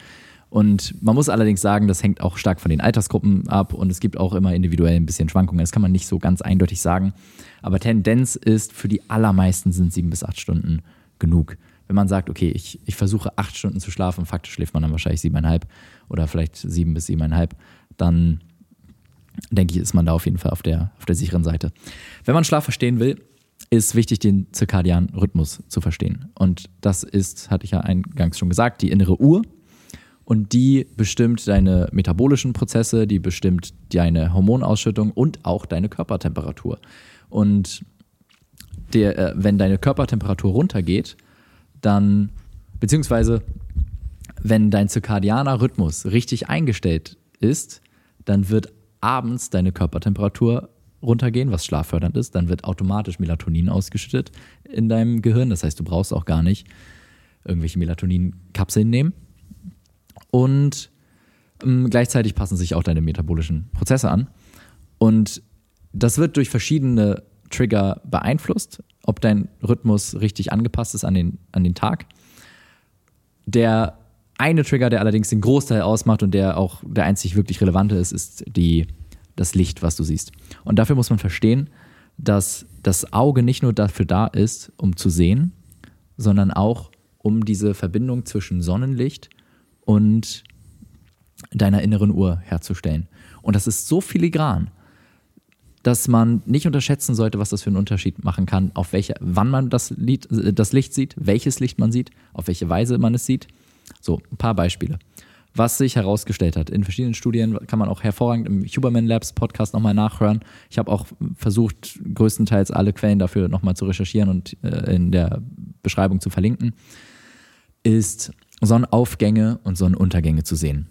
Speaker 2: Und man muss allerdings sagen, das hängt auch stark von den Altersgruppen ab und es gibt auch immer individuell ein bisschen Schwankungen. Das kann man nicht so ganz eindeutig sagen. Aber Tendenz ist, für die allermeisten sind sieben bis acht Stunden genug. Wenn man sagt, okay, ich, ich versuche acht Stunden zu schlafen, faktisch schläft man dann wahrscheinlich siebeneinhalb oder vielleicht sieben bis siebeneinhalb, dann denke ich, ist man da auf jeden Fall auf der, auf der sicheren Seite. Wenn man Schlaf verstehen will, ist wichtig, den zirkadianen Rhythmus zu verstehen. Und das ist, hatte ich ja eingangs schon gesagt, die innere Uhr. Und die bestimmt deine metabolischen Prozesse, die bestimmt deine Hormonausschüttung und auch deine Körpertemperatur. Und der, äh, wenn deine Körpertemperatur runtergeht, dann, beziehungsweise wenn dein zirkadianer Rhythmus richtig eingestellt ist, dann wird abends deine Körpertemperatur runtergehen, was schlaffördernd ist, dann wird automatisch Melatonin ausgeschüttet in deinem Gehirn. Das heißt, du brauchst auch gar nicht irgendwelche Melatonin-Kapseln nehmen. Und ähm, gleichzeitig passen sich auch deine metabolischen Prozesse an. Und das wird durch verschiedene Trigger beeinflusst, ob dein Rhythmus richtig angepasst ist an den, an den Tag. Der eine Trigger, der allerdings den Großteil ausmacht und der auch der einzig wirklich relevante ist, ist die, das Licht, was du siehst. Und dafür muss man verstehen, dass das Auge nicht nur dafür da ist, um zu sehen, sondern auch um diese Verbindung zwischen Sonnenlicht und deiner inneren Uhr herzustellen. Und das ist so filigran, dass man nicht unterschätzen sollte, was das für einen Unterschied machen kann, auf welche, wann man das, Lied, das Licht sieht, welches Licht man sieht, auf welche Weise man es sieht. So, ein paar Beispiele. Was sich herausgestellt hat, in verschiedenen Studien kann man auch hervorragend im Huberman Labs Podcast nochmal nachhören. Ich habe auch versucht, größtenteils alle Quellen dafür nochmal zu recherchieren und äh, in der Beschreibung zu verlinken, ist Sonnenaufgänge und Sonnenuntergänge zu sehen.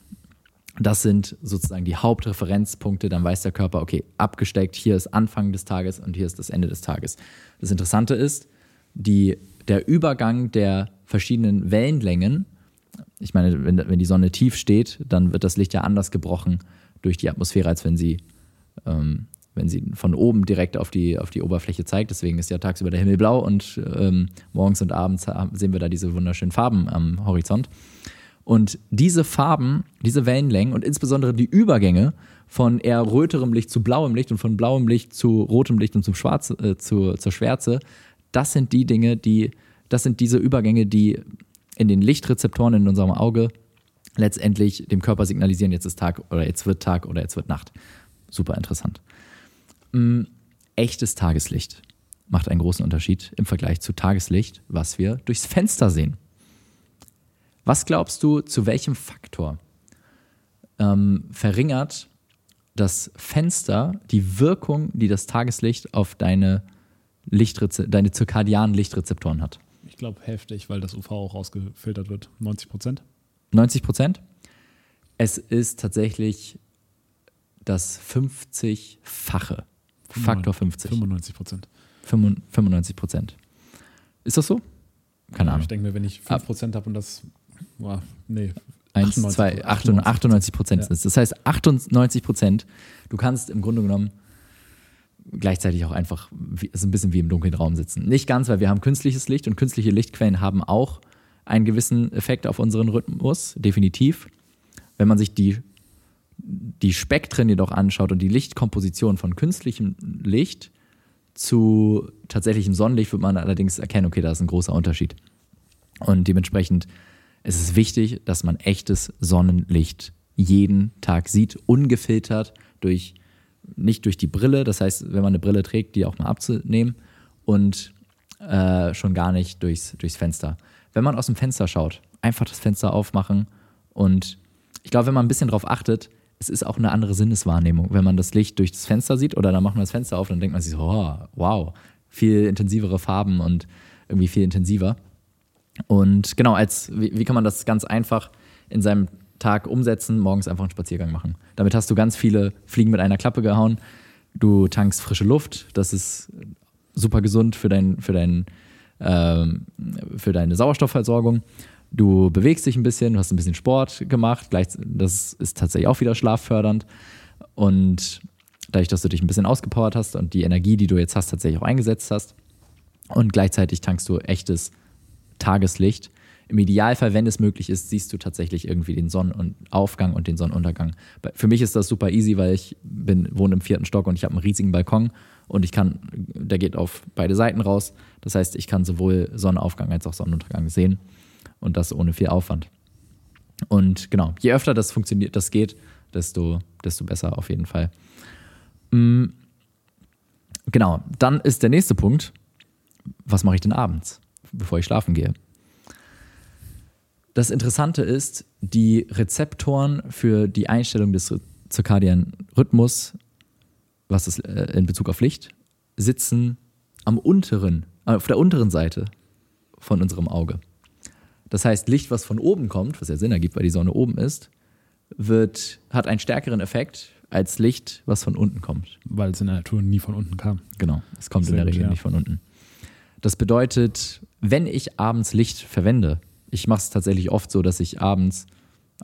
Speaker 2: Das sind sozusagen die Hauptreferenzpunkte. Dann weiß der Körper, okay, abgesteckt, hier ist Anfang des Tages und hier ist das Ende des Tages. Das Interessante ist, die, der Übergang der verschiedenen Wellenlängen, ich meine, wenn, wenn die Sonne tief steht, dann wird das Licht ja anders gebrochen durch die Atmosphäre, als wenn sie, ähm, wenn sie von oben direkt auf die, auf die Oberfläche zeigt. Deswegen ist ja tagsüber der Himmel blau und ähm, morgens und abends sehen wir da diese wunderschönen Farben am Horizont. Und diese Farben, diese Wellenlängen und insbesondere die Übergänge von eher röterem Licht zu blauem Licht und von blauem Licht zu rotem Licht und zum Schwarz, äh, zu, zur Schwärze, das sind die Dinge, die, das sind diese Übergänge, die in den Lichtrezeptoren in unserem Auge letztendlich dem Körper signalisieren, jetzt ist Tag oder jetzt wird Tag oder jetzt wird Nacht. Super interessant. Ähm, echtes Tageslicht macht einen großen Unterschied im Vergleich zu Tageslicht, was wir durchs Fenster sehen. Was glaubst du, zu welchem Faktor ähm, verringert das Fenster die Wirkung, die das Tageslicht auf deine, deine zirkadianen Lichtrezeptoren hat?
Speaker 1: Ich glaube heftig, weil das UV auch rausgefiltert wird. 90 Prozent?
Speaker 2: 90 Prozent? Es ist tatsächlich das 50-fache. Faktor 50.
Speaker 1: 95 Prozent.
Speaker 2: 95 Prozent. Ist das so? Keine Ahnung.
Speaker 1: Ich denke mir, wenn ich 5 Prozent habe und das Boah, nee.
Speaker 2: 1, 2, 98 Prozent ist. Das heißt, 98 Prozent, du kannst im Grunde genommen gleichzeitig auch einfach ist ein bisschen wie im dunklen Raum sitzen. Nicht ganz, weil wir haben künstliches Licht und künstliche Lichtquellen haben auch einen gewissen Effekt auf unseren Rhythmus, definitiv. Wenn man sich die, die Spektren jedoch anschaut und die Lichtkomposition von künstlichem Licht zu tatsächlichem Sonnenlicht, wird man allerdings erkennen, okay, da ist ein großer Unterschied. Und dementsprechend es ist wichtig, dass man echtes Sonnenlicht jeden Tag sieht, ungefiltert durch nicht durch die Brille, das heißt, wenn man eine Brille trägt, die auch mal abzunehmen und äh, schon gar nicht durchs, durchs Fenster. Wenn man aus dem Fenster schaut, einfach das Fenster aufmachen und ich glaube, wenn man ein bisschen darauf achtet, es ist auch eine andere Sinneswahrnehmung. Wenn man das Licht durch das Fenster sieht oder dann macht man das Fenster auf, dann denkt man sich so, oh, wow, viel intensivere Farben und irgendwie viel intensiver. Und genau, als wie, wie kann man das ganz einfach in seinem Tag umsetzen, morgens einfach einen Spaziergang machen. Damit hast du ganz viele Fliegen mit einer Klappe gehauen. Du tankst frische Luft, das ist super gesund für, dein, für, dein, ähm, für deine Sauerstoffversorgung. Du bewegst dich ein bisschen, du hast ein bisschen Sport gemacht, das ist tatsächlich auch wieder schlaffördernd. Und dadurch, dass du dich ein bisschen ausgepowert hast und die Energie, die du jetzt hast, tatsächlich auch eingesetzt hast. Und gleichzeitig tankst du echtes Tageslicht. Im Idealfall, wenn es möglich ist, siehst du tatsächlich irgendwie den Sonnenaufgang und den Sonnenuntergang. Für mich ist das super easy, weil ich bin, wohne im vierten Stock und ich habe einen riesigen Balkon und ich kann, der geht auf beide Seiten raus. Das heißt, ich kann sowohl Sonnenaufgang als auch Sonnenuntergang sehen und das ohne viel Aufwand. Und genau, je öfter das funktioniert, das geht, desto, desto besser auf jeden Fall. Mhm. Genau, dann ist der nächste Punkt, was mache ich denn abends? bevor ich schlafen gehe. Das Interessante ist, die Rezeptoren für die Einstellung des zirkadianen Rhythmus, was ist äh, in Bezug auf Licht, sitzen am unteren, äh, auf der unteren Seite von unserem Auge. Das heißt, Licht, was von oben kommt, was ja Sinn ergibt, weil die Sonne oben ist, wird, hat einen stärkeren Effekt als Licht, was von unten kommt.
Speaker 1: Weil es in der Natur nie von unten kam.
Speaker 2: Genau, es kommt Sehr in der Regel ja. nicht von unten. Das bedeutet, wenn ich abends Licht verwende, ich mache es tatsächlich oft so, dass ich abends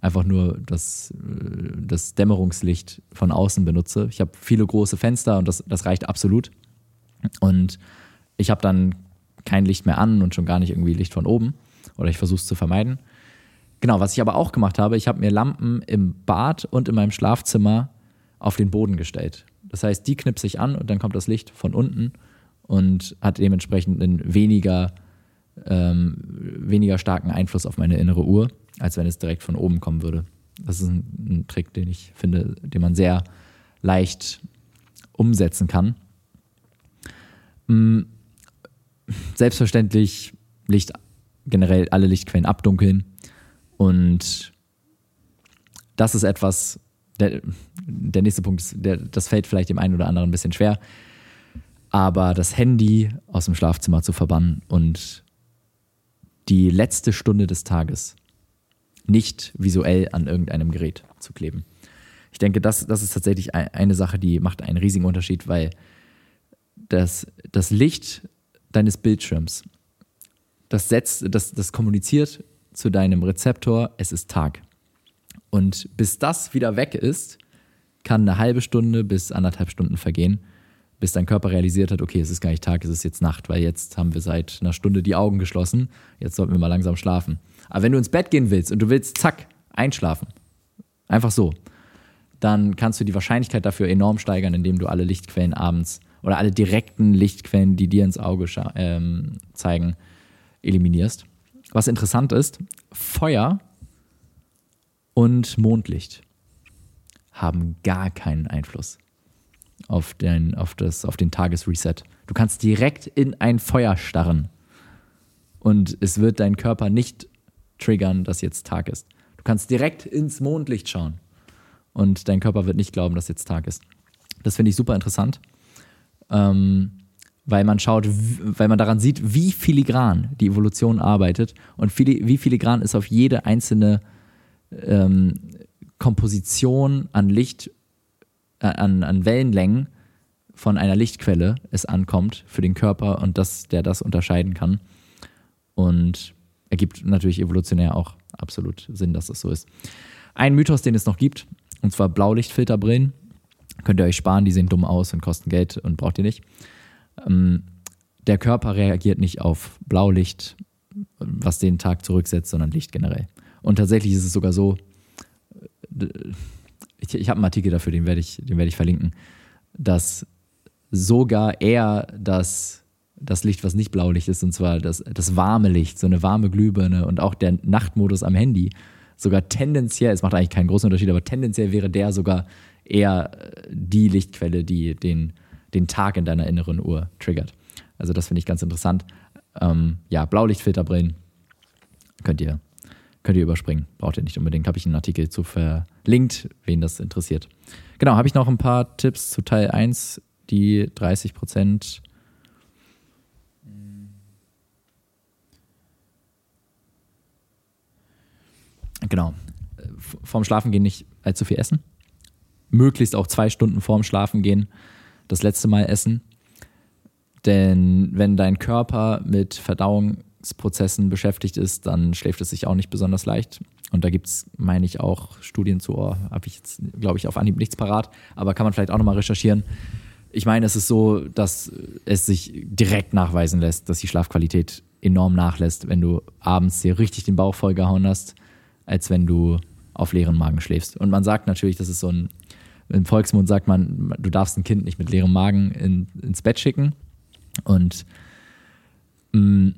Speaker 2: einfach nur das, äh, das Dämmerungslicht von außen benutze. Ich habe viele große Fenster und das, das reicht absolut. Und ich habe dann kein Licht mehr an und schon gar nicht irgendwie Licht von oben. Oder ich versuche es zu vermeiden. Genau, was ich aber auch gemacht habe, ich habe mir Lampen im Bad und in meinem Schlafzimmer auf den Boden gestellt. Das heißt, die knipse ich an und dann kommt das Licht von unten und hat dementsprechend einen weniger, ähm, weniger starken Einfluss auf meine innere Uhr, als wenn es direkt von oben kommen würde. Das ist ein, ein Trick, den ich finde, den man sehr leicht umsetzen kann. Mm, selbstverständlich Licht generell alle Lichtquellen abdunkeln und das ist etwas, der, der nächste Punkt ist, der, das fällt vielleicht dem einen oder anderen ein bisschen schwer, aber das Handy aus dem Schlafzimmer zu verbannen und die letzte Stunde des Tages nicht visuell an irgendeinem Gerät zu kleben. Ich denke, das, das ist tatsächlich eine Sache, die macht einen riesigen Unterschied, weil das, das Licht deines Bildschirms, das setzt, das, das kommuniziert zu deinem Rezeptor, es ist Tag. Und bis das wieder weg ist, kann eine halbe Stunde bis anderthalb Stunden vergehen, bis dein Körper realisiert hat, okay, es ist gar nicht Tag, es ist jetzt Nacht, weil jetzt haben wir seit einer Stunde die Augen geschlossen, jetzt sollten wir mal langsam schlafen. Aber wenn du ins Bett gehen willst und du willst, zack, einschlafen, einfach so, dann kannst du die Wahrscheinlichkeit dafür enorm steigern, indem du alle Lichtquellen abends oder alle direkten Lichtquellen, die dir ins Auge ähm, zeigen, eliminierst. Was interessant ist, Feuer und Mondlicht haben gar keinen Einfluss auf den, auf das, auf den Tagesreset. Du kannst direkt in ein Feuer starren und es wird dein Körper nicht triggern, dass jetzt Tag ist. Du kannst direkt ins Mondlicht schauen und dein Körper wird nicht glauben, dass jetzt Tag ist. Das finde ich super interessant, ähm, weil man schaut, weil man daran sieht, wie filigran die Evolution arbeitet und wie filigran ist auf jede einzelne ähm, Komposition an Licht, an, an Wellenlängen von einer Lichtquelle es ankommt für den Körper und dass der das unterscheiden kann. Und ergibt natürlich evolutionär auch absolut Sinn, dass das so ist. Ein Mythos, den es noch gibt, und zwar Blaulichtfilterbrillen. Könnt ihr euch sparen, die sehen dumm aus und kosten Geld und braucht ihr nicht. Ähm, der Körper reagiert nicht auf Blaulicht, was den Tag zurücksetzt, sondern Licht generell. Und tatsächlich ist es sogar so, ich, ich habe einen Artikel dafür, den werde ich, den ich verlinken, dass sogar eher das, das Licht, was nicht Blaulicht ist, und zwar das, das warme Licht, so eine warme Glühbirne und auch der Nachtmodus am Handy, sogar tendenziell, es macht eigentlich keinen großen Unterschied, aber tendenziell wäre der sogar eher die Lichtquelle, die den, den Tag in deiner inneren Uhr triggert. Also das finde ich ganz interessant. Ähm, ja, Blaulichtfilterbrillen könnt ihr könnt ihr überspringen. Braucht ihr nicht unbedingt. Habe ich einen Artikel zu verlinkt, wen das interessiert. Genau, habe ich noch ein paar Tipps zu Teil 1, die 30 Prozent. Genau. Vorm Schlafengehen nicht allzu viel essen. Möglichst auch zwei Stunden vorm Schlafengehen das letzte Mal essen. Denn wenn dein Körper mit Verdauung Prozessen beschäftigt ist, dann schläft es sich auch nicht besonders leicht. Und da gibt es, meine ich, auch Studien zu, oh, habe ich jetzt, glaube ich, auf Anhieb nichts parat, aber kann man vielleicht auch nochmal recherchieren. Ich meine, es ist so, dass es sich direkt nachweisen lässt, dass die Schlafqualität enorm nachlässt, wenn du abends dir richtig den Bauch vollgehauen hast, als wenn du auf leeren Magen schläfst. Und man sagt natürlich, das ist so ein, im Volksmund sagt man, du darfst ein Kind nicht mit leerem Magen in, ins Bett schicken. Und mh, mm,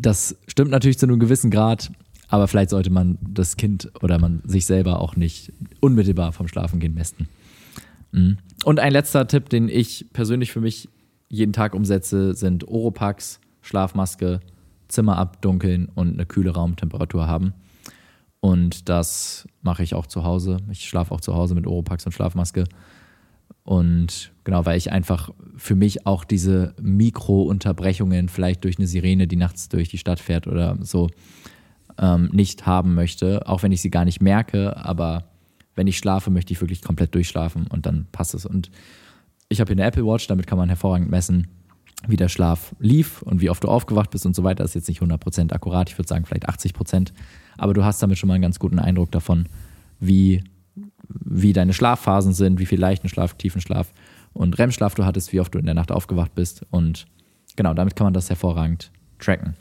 Speaker 2: das stimmt natürlich zu einem gewissen Grad, aber vielleicht sollte man das Kind oder man sich selber auch nicht unmittelbar vom Schlafengehen mästen. Mhm. Und ein letzter Tipp, den ich persönlich für mich jeden Tag umsetze, sind Oropax, Schlafmaske, Zimmer abdunkeln und eine kühle Raumtemperatur haben. Und das mache ich auch zu Hause. Ich schlafe auch zu Hause mit Oropax und Schlafmaske. Und genau, weil ich einfach für mich auch diese Mikrounterbrechungen, vielleicht durch eine Sirene, die nachts durch die Stadt fährt oder so, ähm, nicht haben möchte, auch wenn ich sie gar nicht merke, aber wenn ich schlafe, möchte ich wirklich komplett durchschlafen und dann passt es. Und ich habe hier eine Apple Watch, damit kann man hervorragend messen, wie der Schlaf lief und wie oft du aufgewacht bist und so weiter. Das ist jetzt nicht 100% akkurat, ich würde sagen vielleicht 80%, aber du hast damit schon mal einen ganz guten Eindruck davon, wie wie deine Schlafphasen sind, wie viel leichten Schlaf, tiefen Schlaf und REM-Schlaf du hattest, wie oft du in der Nacht aufgewacht bist. Und genau, damit kann man das hervorragend tracken.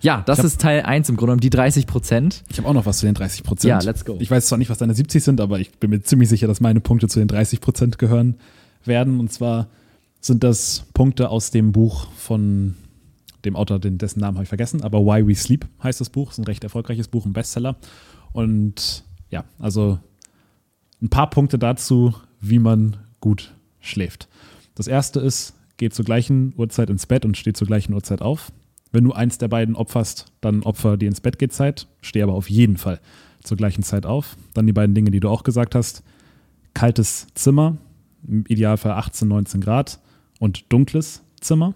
Speaker 2: Ja, das hab, ist Teil 1 im Grunde genommen, die 30 Prozent.
Speaker 1: Ich habe auch noch was zu den 30 Prozent.
Speaker 2: Ja, let's go.
Speaker 1: Ich weiß zwar nicht, was deine 70 sind, aber ich bin mir ziemlich sicher, dass meine Punkte zu den 30 Prozent gehören. werden. Und zwar sind das Punkte aus dem Buch von dem Autor, dessen Namen habe ich vergessen, aber Why We Sleep heißt das Buch. Ist ein recht erfolgreiches Buch, ein Bestseller. Und ja, also ein paar Punkte dazu, wie man gut schläft. Das erste ist, geh zur gleichen Uhrzeit ins Bett und steh zur gleichen Uhrzeit auf. Wenn du eins der beiden opferst, dann opfer die ins Bett geht Zeit, steh aber auf jeden Fall zur gleichen Zeit auf. Dann die beiden Dinge, die du auch gesagt hast. Kaltes Zimmer, im Idealfall 18, 19 Grad und dunkles Zimmer.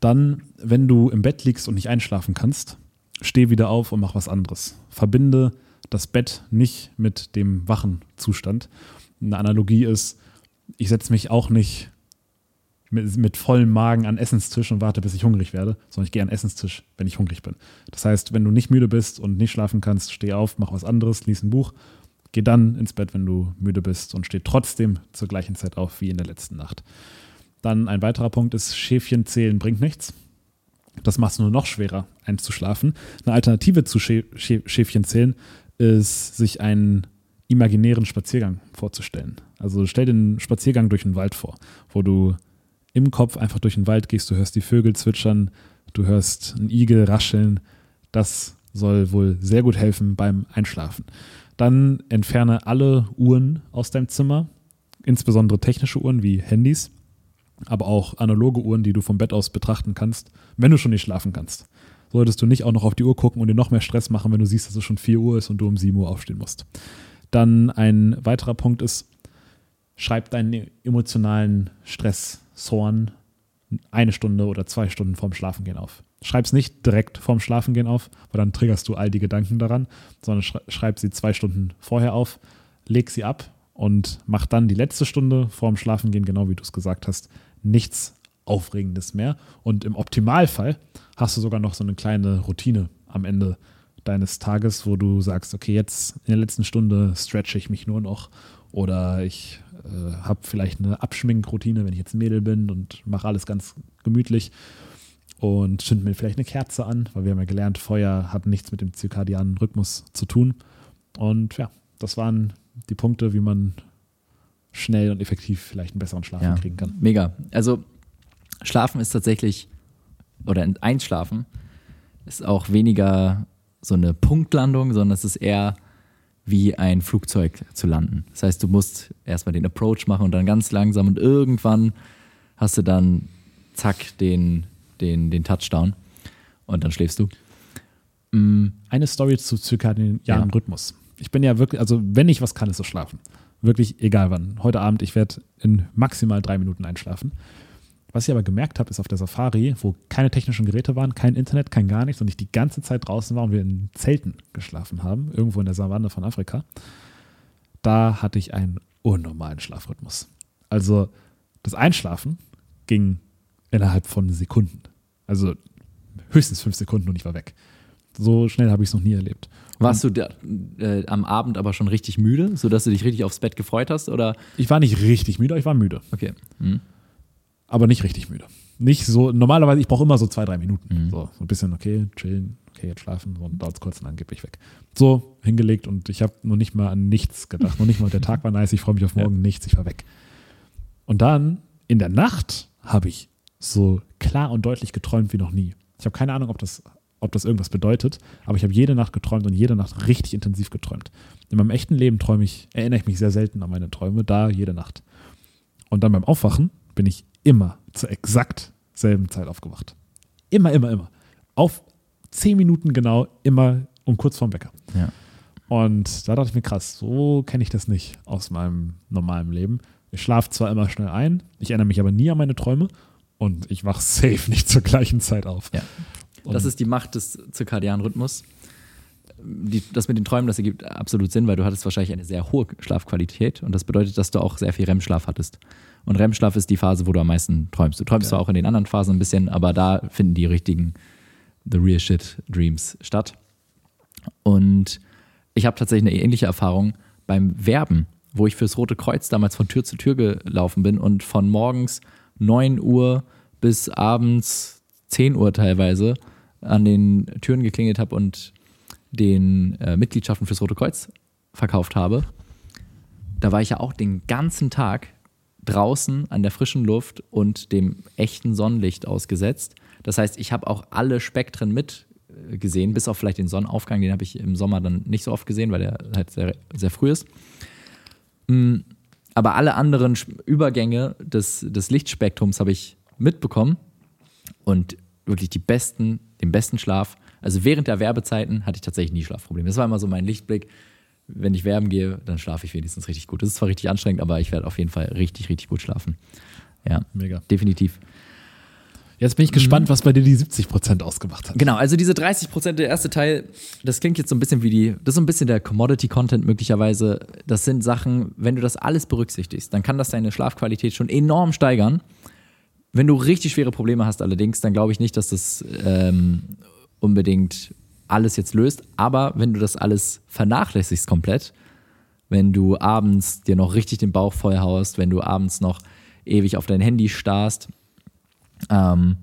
Speaker 1: Dann, wenn du im Bett liegst und nicht einschlafen kannst, steh wieder auf und mach was anderes. Verbinde das Bett nicht mit dem wachen Zustand. Eine Analogie ist, ich setze mich auch nicht mit, mit vollem Magen an Essenstisch und warte, bis ich hungrig werde, sondern ich gehe an Essenstisch, wenn ich hungrig bin. Das heißt, wenn du nicht müde bist und nicht schlafen kannst, steh auf, mach was anderes, lies ein Buch, geh dann ins Bett, wenn du müde bist und steh trotzdem zur gleichen Zeit auf wie in der letzten Nacht. Dann ein weiterer Punkt ist, Schäfchen zählen bringt nichts. Das macht es nur noch schwerer, einzuschlafen. Eine Alternative zu Schäfchen zählen ist, sich einen imaginären Spaziergang vorzustellen. Also stell dir einen Spaziergang durch den Wald vor, wo du im Kopf einfach durch den Wald gehst, du hörst die Vögel zwitschern, du hörst einen Igel rascheln. Das soll wohl sehr gut helfen beim Einschlafen. Dann entferne alle Uhren aus deinem Zimmer, insbesondere technische Uhren wie Handys, aber auch analoge Uhren, die du vom Bett aus betrachten kannst, wenn du schon nicht schlafen kannst. Solltest du nicht auch noch auf die Uhr gucken und dir noch mehr Stress machen, wenn du siehst, dass es schon 4 Uhr ist und du um 7 Uhr aufstehen musst. Dann ein weiterer Punkt ist, schreib deinen emotionalen Stress Zorn eine Stunde oder zwei Stunden vorm Schlafengehen auf. Schreib es nicht direkt vorm Schlafengehen auf, weil dann triggerst du all die Gedanken daran, sondern schreib sie zwei Stunden vorher auf, leg sie ab und mach dann die letzte Stunde vorm Schlafengehen, genau wie du es gesagt hast, nichts Aufregendes mehr. Und im Optimalfall hast du sogar noch so eine kleine Routine am Ende deines Tages, wo du sagst, okay, jetzt in der letzten Stunde stretche ich mich nur noch oder ich äh, habe vielleicht eine Abschminkroutine, wenn ich jetzt ein Mädel bin und mache alles ganz gemütlich und zünde mir vielleicht eine Kerze an, weil wir haben ja gelernt, Feuer hat nichts mit dem zirkadianen Rhythmus zu tun. Und ja, das waren die Punkte, wie man schnell und effektiv vielleicht einen besseren Schlaf ja, kriegen kann.
Speaker 2: Mega. Also Schlafen ist tatsächlich, oder Einschlafen ist auch weniger so eine Punktlandung, sondern es ist eher wie ein Flugzeug zu landen. Das heißt, du musst erstmal den Approach machen und dann ganz langsam und irgendwann hast du dann zack den, den, den Touchdown und dann schläfst du.
Speaker 1: Mm, eine Story zu zirkadianen ja. Rhythmus. Ich bin ja wirklich, also wenn ich was kann, ist es schlafen. Wirklich egal wann. Heute Abend, ich werde in maximal drei Minuten einschlafen. Was ich aber gemerkt habe, ist auf der Safari, wo keine technischen Geräte waren, kein Internet, kein gar nichts und ich die ganze Zeit draußen war und wir in Zelten geschlafen haben, irgendwo in der Savanne von Afrika, da hatte ich einen unnormalen Schlafrhythmus. Also das Einschlafen ging innerhalb von Sekunden. Also höchstens fünf Sekunden und ich war weg. So schnell habe ich es noch nie erlebt.
Speaker 2: Warst du da, äh, am Abend aber schon richtig müde, sodass du dich richtig aufs Bett gefreut hast? Oder?
Speaker 1: Ich war nicht richtig müde, ich war müde.
Speaker 2: Okay. Hm
Speaker 1: aber nicht richtig müde. Nicht so, normalerweise, ich brauche immer so zwei, drei Minuten. Mhm. So, so ein bisschen, okay, chillen, okay, jetzt schlafen, so, und dauert es kurz und dann gebe ich weg. So, hingelegt und ich habe noch nicht mal an nichts gedacht. noch nicht mal, der Tag war nice, ich freue mich auf morgen, ja. nichts, ich war weg. Und dann, in der Nacht, habe ich so klar und deutlich geträumt wie noch nie. Ich habe keine Ahnung, ob das, ob das irgendwas bedeutet, aber ich habe jede Nacht geträumt und jede Nacht richtig intensiv geträumt. In meinem echten Leben träume ich, erinnere ich mich sehr selten an meine Träume, da jede Nacht. Und dann beim Aufwachen bin ich immer zur exakt selben Zeit aufgewacht. Immer, immer, immer. Auf zehn Minuten genau, immer um kurz vorm Wecker.
Speaker 2: Ja.
Speaker 1: Und da dachte ich mir, krass, so kenne ich das nicht aus meinem normalen Leben. Ich schlafe zwar immer schnell ein, ich erinnere mich aber nie an meine Träume und ich wache safe nicht zur gleichen Zeit auf.
Speaker 2: Ja. Das ist die Macht des zirkadianen Rhythmus. Die, das mit den Träumen, das ergibt absolut Sinn, weil du hattest wahrscheinlich eine sehr hohe Schlafqualität und das bedeutet, dass du auch sehr viel REM-Schlaf hattest. Und REM-Schlaf ist die Phase, wo du am meisten träumst. Du träumst okay. zwar auch in den anderen Phasen ein bisschen, aber da finden die richtigen The Real Shit Dreams statt. Und ich habe tatsächlich eine ähnliche Erfahrung beim Werben, wo ich fürs Rote Kreuz damals von Tür zu Tür gelaufen bin und von morgens 9 Uhr bis abends 10 Uhr teilweise an den Türen geklingelt habe und den äh, Mitgliedschaften fürs Rote Kreuz verkauft habe. Da war ich ja auch den ganzen Tag draußen an der frischen Luft und dem echten Sonnenlicht ausgesetzt. Das heißt, ich habe auch alle Spektren mit äh, bis auf vielleicht den Sonnenaufgang, den habe ich im Sommer dann nicht so oft gesehen, weil der halt sehr, sehr früh ist. Mm, aber alle anderen Übergänge des, des Lichtspektrums habe ich mitbekommen und wirklich die besten, den besten Schlaf. Also während der Werbezeiten hatte ich tatsächlich nie Schlafprobleme. Das war immer so mein Lichtblick. Wenn ich werben gehe, dann schlafe ich wenigstens richtig gut. Das ist zwar richtig anstrengend, aber ich werde auf jeden Fall richtig, richtig gut schlafen. Ja, mega. Definitiv.
Speaker 1: Jetzt bin ich gespannt, was bei dir die 70% ausgemacht hat.
Speaker 2: Genau, also diese 30% der erste Teil, das klingt jetzt so ein bisschen wie die, das ist so ein bisschen der Commodity-Content möglicherweise. Das sind Sachen, wenn du das alles berücksichtigst, dann kann das deine Schlafqualität schon enorm steigern. Wenn du richtig schwere Probleme hast allerdings, dann glaube ich nicht, dass das ähm, unbedingt alles jetzt löst. Aber wenn du das alles vernachlässigst komplett, wenn du abends dir noch richtig den Bauch voll haust, wenn du abends noch ewig auf dein Handy starrst, ähm,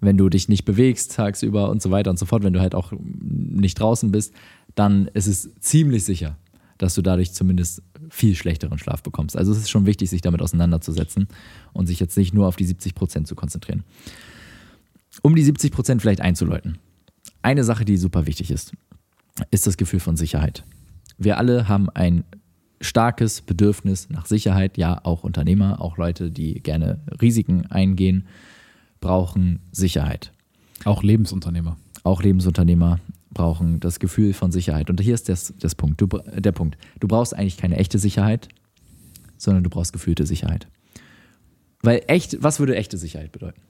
Speaker 2: wenn du dich nicht bewegst tagsüber und so weiter und so fort, wenn du halt auch nicht draußen bist, dann ist es ziemlich sicher, dass du dadurch zumindest viel schlechteren Schlaf bekommst. Also es ist schon wichtig, sich damit auseinanderzusetzen und sich jetzt nicht nur auf die 70 Prozent zu konzentrieren. Um die 70 Prozent vielleicht einzuläuten. Eine Sache, die super wichtig ist, ist das Gefühl von Sicherheit. Wir alle haben ein starkes Bedürfnis nach Sicherheit, ja, auch Unternehmer, auch Leute, die gerne Risiken eingehen brauchen Sicherheit.
Speaker 1: Auch Lebensunternehmer.
Speaker 2: Auch Lebensunternehmer brauchen das Gefühl von Sicherheit. Und hier ist das, das Punkt, du, der Punkt. Du brauchst eigentlich keine echte Sicherheit, sondern du brauchst gefühlte Sicherheit. Weil echt, was würde echte Sicherheit bedeuten?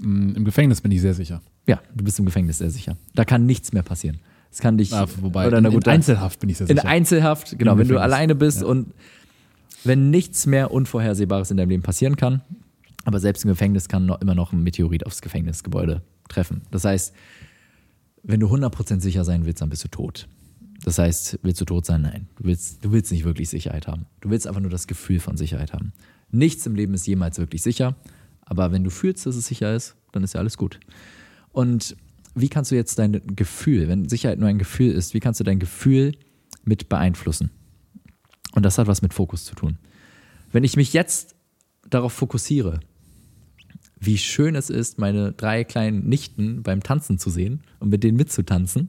Speaker 1: Mm, Im Gefängnis bin ich sehr sicher.
Speaker 2: Ja, du bist im Gefängnis sehr sicher. Da kann nichts mehr passieren. Es kann dich.
Speaker 1: Ah, wobei, oder, gut, in Einzelhaft bin ich sehr sicher.
Speaker 2: In Einzelhaft, genau. wenn du alleine bist ja. und wenn nichts mehr Unvorhersehbares in deinem Leben passieren kann, aber selbst im Gefängnis kann noch, immer noch ein Meteorit aufs Gefängnisgebäude treffen. Das heißt, wenn du 100% sicher sein willst, dann bist du tot. Das heißt, willst du tot sein? Nein. Du willst, du willst nicht wirklich Sicherheit haben. Du willst einfach nur das Gefühl von Sicherheit haben. Nichts im Leben ist jemals wirklich sicher, aber wenn du fühlst, dass es sicher ist, dann ist ja alles gut. Und wie kannst du jetzt dein Gefühl, wenn Sicherheit nur ein Gefühl ist, wie kannst du dein Gefühl mit beeinflussen? Und das hat was mit Fokus zu tun. Wenn ich mich jetzt darauf fokussiere, wie schön es ist, meine drei kleinen Nichten beim Tanzen zu sehen und mit denen mitzutanzen.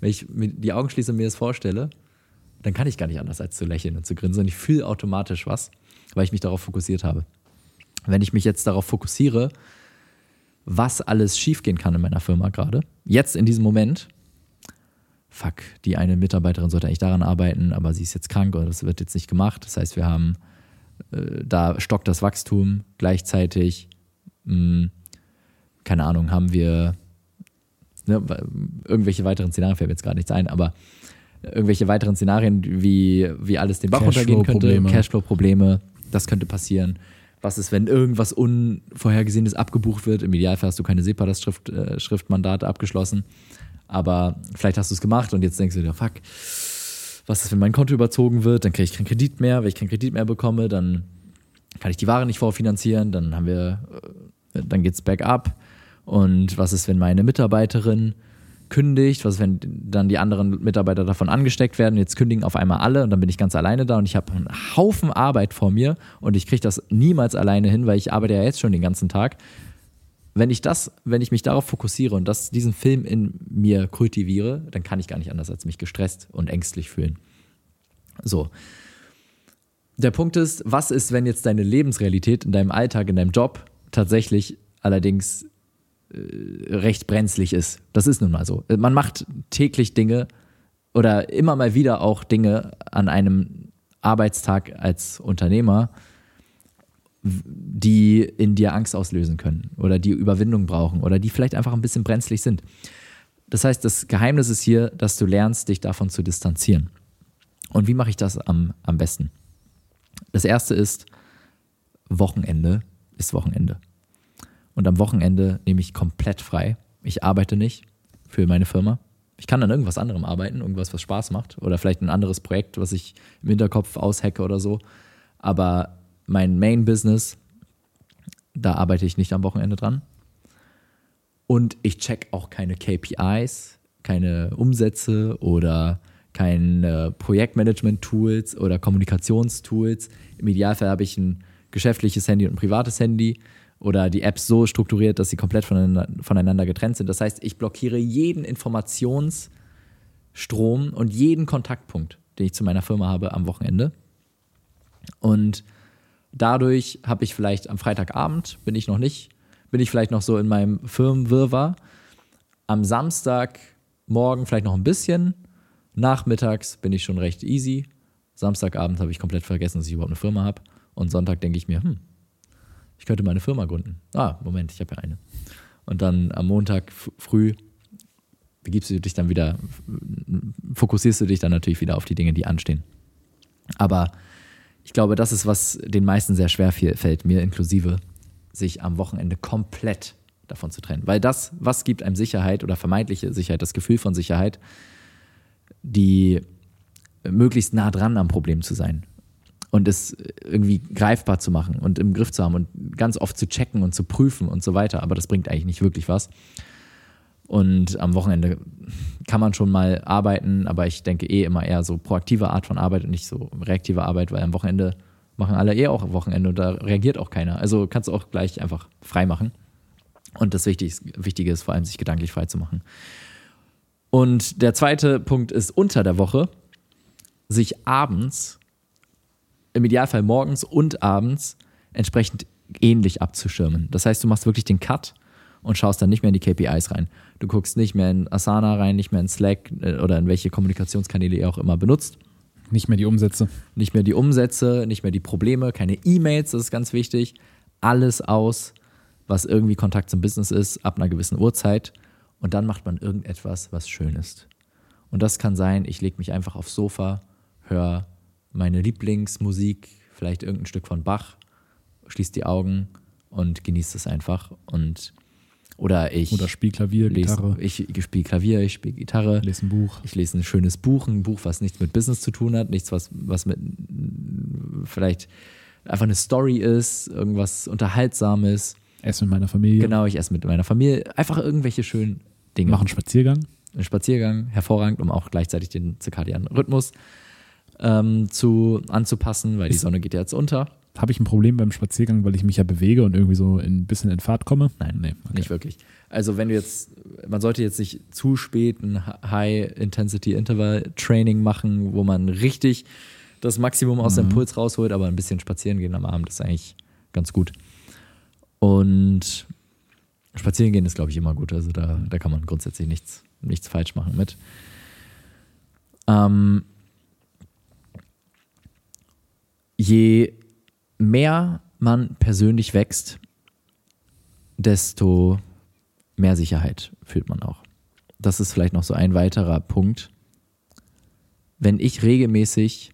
Speaker 2: Wenn ich die Augen schließe und mir das vorstelle, dann kann ich gar nicht anders als zu lächeln und zu grinsen. Und ich fühle automatisch was, weil ich mich darauf fokussiert habe. Wenn ich mich jetzt darauf fokussiere, was alles schiefgehen kann in meiner Firma gerade, jetzt in diesem Moment, fuck, die eine Mitarbeiterin sollte eigentlich daran arbeiten, aber sie ist jetzt krank oder das wird jetzt nicht gemacht. Das heißt, wir haben, äh, da stockt das Wachstum gleichzeitig mh, hm, keine Ahnung, haben wir ne, irgendwelche weiteren Szenarien, fällt mir jetzt gerade nichts ein, aber irgendwelche weiteren Szenarien, wie, wie alles den Bach runtergehen könnte, Cashflow-Probleme, das könnte passieren. Was ist, wenn irgendwas Unvorhergesehenes abgebucht wird? Im Idealfall hast du keine SEPA-Schriftmandate äh, abgeschlossen, aber vielleicht hast du es gemacht und jetzt denkst du dir, fuck, was ist, wenn mein Konto überzogen wird? Dann kriege ich keinen Kredit mehr. Wenn ich keinen Kredit mehr bekomme, dann kann ich die Ware nicht vorfinanzieren. Dann haben wir äh, dann geht es bergab. Und was ist, wenn meine Mitarbeiterin kündigt? Was wenn dann die anderen Mitarbeiter davon angesteckt werden? Jetzt kündigen auf einmal alle und dann bin ich ganz alleine da und ich habe einen Haufen Arbeit vor mir und ich kriege das niemals alleine hin, weil ich arbeite ja jetzt schon den ganzen Tag. Wenn ich das, wenn ich mich darauf fokussiere und das, diesen Film in mir kultiviere, dann kann ich gar nicht anders als mich gestresst und ängstlich fühlen. So. Der Punkt ist, was ist, wenn jetzt deine Lebensrealität in deinem Alltag, in deinem Job tatsächlich allerdings recht brenzlig ist. Das ist nun mal so. Man macht täglich Dinge oder immer mal wieder auch Dinge an einem Arbeitstag als Unternehmer, die in dir Angst auslösen können oder die Überwindung brauchen oder die vielleicht einfach ein bisschen brenzlig sind. Das heißt, das Geheimnis ist hier, dass du lernst, dich davon zu distanzieren. Und wie mache ich das am, am besten? Das erste ist, Wochenende ist Wochenende. Und am Wochenende nehme ich komplett frei. Ich arbeite nicht für meine Firma. Ich kann an irgendwas anderem arbeiten, irgendwas, was Spaß macht. Oder vielleicht ein anderes Projekt, was ich im Hinterkopf aushecke oder so. Aber mein Main-Business, da arbeite ich nicht am Wochenende dran. Und ich check auch keine KPIs, keine Umsätze oder keine Projektmanagement-Tools oder Kommunikationstools. Im Idealfall habe ich ein geschäftliches Handy und ein privates Handy oder die Apps so strukturiert, dass sie komplett voneinander getrennt sind. Das heißt, ich blockiere jeden Informationsstrom und jeden Kontaktpunkt, den ich zu meiner Firma habe am Wochenende. Und dadurch habe ich vielleicht am Freitagabend, bin ich noch nicht, bin ich vielleicht noch so in meinem Firmenwirrwarr. Am Samstagmorgen vielleicht noch ein bisschen. Nachmittags bin ich schon recht easy. Samstagabend habe ich komplett vergessen, dass ich überhaupt eine Firma habe. Und Sonntag denke ich mir, hm, ich könnte meine Firma gründen. Ah, Moment, ich habe ja eine. Und dann am Montag früh begibst du dich dann wieder, fokussierst du dich dann natürlich wieder auf die Dinge, die anstehen. Aber ich glaube, das ist, was den meisten sehr schwer fällt, mir inklusive, sich am Wochenende komplett davon zu trennen. Weil das, was gibt einem Sicherheit oder vermeintliche Sicherheit, das Gefühl von Sicherheit, die möglichst nah dran am Problem zu sein und es irgendwie greifbar zu machen und im Griff zu haben und ganz oft zu checken und zu prüfen und so weiter. Aber das bringt eigentlich nicht wirklich was. Und am Wochenende kann man schon mal arbeiten, aber ich denke eh immer eher so proaktive Art von Arbeit und nicht so reaktive Arbeit, weil am Wochenende machen alle eh auch Wochenende und da reagiert auch keiner. Also kannst du auch gleich einfach frei machen. Und das Wichtige ist vor allem, sich gedanklich frei zu machen. Und der zweite Punkt ist unter der Woche, sich abends, im Idealfall morgens und abends, entsprechend ähnlich abzuschirmen. Das heißt, du machst wirklich den Cut und schaust dann nicht mehr in die KPIs rein. Du guckst nicht mehr in Asana rein, nicht mehr in Slack äh, oder in welche Kommunikationskanäle ihr auch immer benutzt.
Speaker 1: Nicht mehr die Umsätze.
Speaker 2: Nicht mehr die Umsätze, nicht mehr die Probleme, keine E-Mails, das ist ganz wichtig. Alles aus, was irgendwie Kontakt zum Business ist, ab einer gewissen Uhrzeit. Und dann macht man irgendetwas, was schön ist. Und das kann sein, ich lege mich einfach aufs Sofa, höre meine Lieblingsmusik, vielleicht irgendein Stück von Bach, schließe die Augen und genieße es einfach. Und oder ich.
Speaker 1: Oder spiel Klavier,
Speaker 2: lese, Gitarre. Ich, ich spiele Klavier, ich spiele Gitarre.
Speaker 1: Lese ein Buch.
Speaker 2: Ich lese ein schönes Buch, ein Buch, was nichts mit Business zu tun hat, nichts, was, was mit vielleicht einfach eine Story ist, irgendwas Unterhaltsames.
Speaker 1: Esse mit meiner Familie.
Speaker 2: Genau, ich esse mit meiner Familie. Einfach irgendwelche schönen Dinge.
Speaker 1: Machen Spaziergang.
Speaker 2: Ein Spaziergang, hervorragend, um auch gleichzeitig den zirkadianen Rhythmus ähm, zu, anzupassen, weil ist, die Sonne geht ja jetzt unter.
Speaker 1: Habe ich ein Problem beim Spaziergang, weil ich mich ja bewege und irgendwie so ein bisschen in Fahrt komme?
Speaker 2: Nein, nee, okay. nicht wirklich. Also wenn du jetzt, man sollte jetzt nicht zu spät ein High-Intensity-Interval-Training machen, wo man richtig das Maximum aus mhm. dem Puls rausholt, aber ein bisschen spazieren gehen am Abend ist eigentlich ganz gut. Und spazieren gehen ist, glaube ich, immer gut. Also da, da kann man grundsätzlich nichts, nichts falsch machen mit. Ähm, je mehr man persönlich wächst, desto mehr Sicherheit fühlt man auch. Das ist vielleicht noch so ein weiterer Punkt. Wenn ich regelmäßig,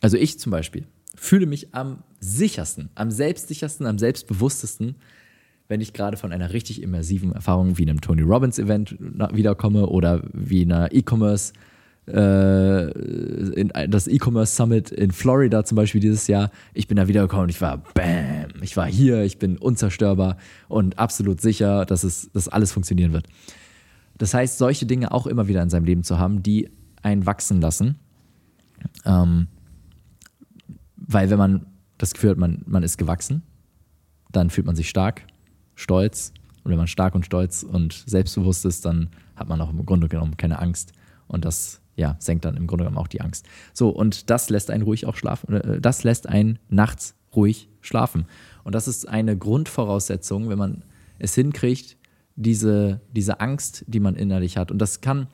Speaker 2: also ich zum Beispiel, fühle mich am sichersten, am selbstsichersten, am selbstbewusstesten, wenn ich gerade von einer richtig immersiven Erfahrung wie einem Tony Robbins Event wiederkomme oder wie einer E-Commerce äh, in das E-Commerce Summit in Florida zum Beispiel dieses Jahr. Ich bin da wiedergekommen und ich war bam, ich war hier, ich bin unzerstörbar und absolut sicher, dass es, dass alles funktionieren wird. Das heißt, solche Dinge auch immer wieder in seinem Leben zu haben, die einen wachsen lassen. Ähm, weil wenn man das Gefühl hat, man, man ist gewachsen, dann fühlt man sich stark, stolz. Und wenn man stark und stolz und selbstbewusst ist, dann hat man auch im Grunde genommen keine Angst. Und das ja, senkt dann im Grunde genommen auch die Angst. So, und das lässt einen ruhig auch schlafen, äh, das lässt einen nachts ruhig schlafen. Und das ist eine Grundvoraussetzung, wenn man es hinkriegt, diese, diese Angst, die man innerlich hat. Und das kann,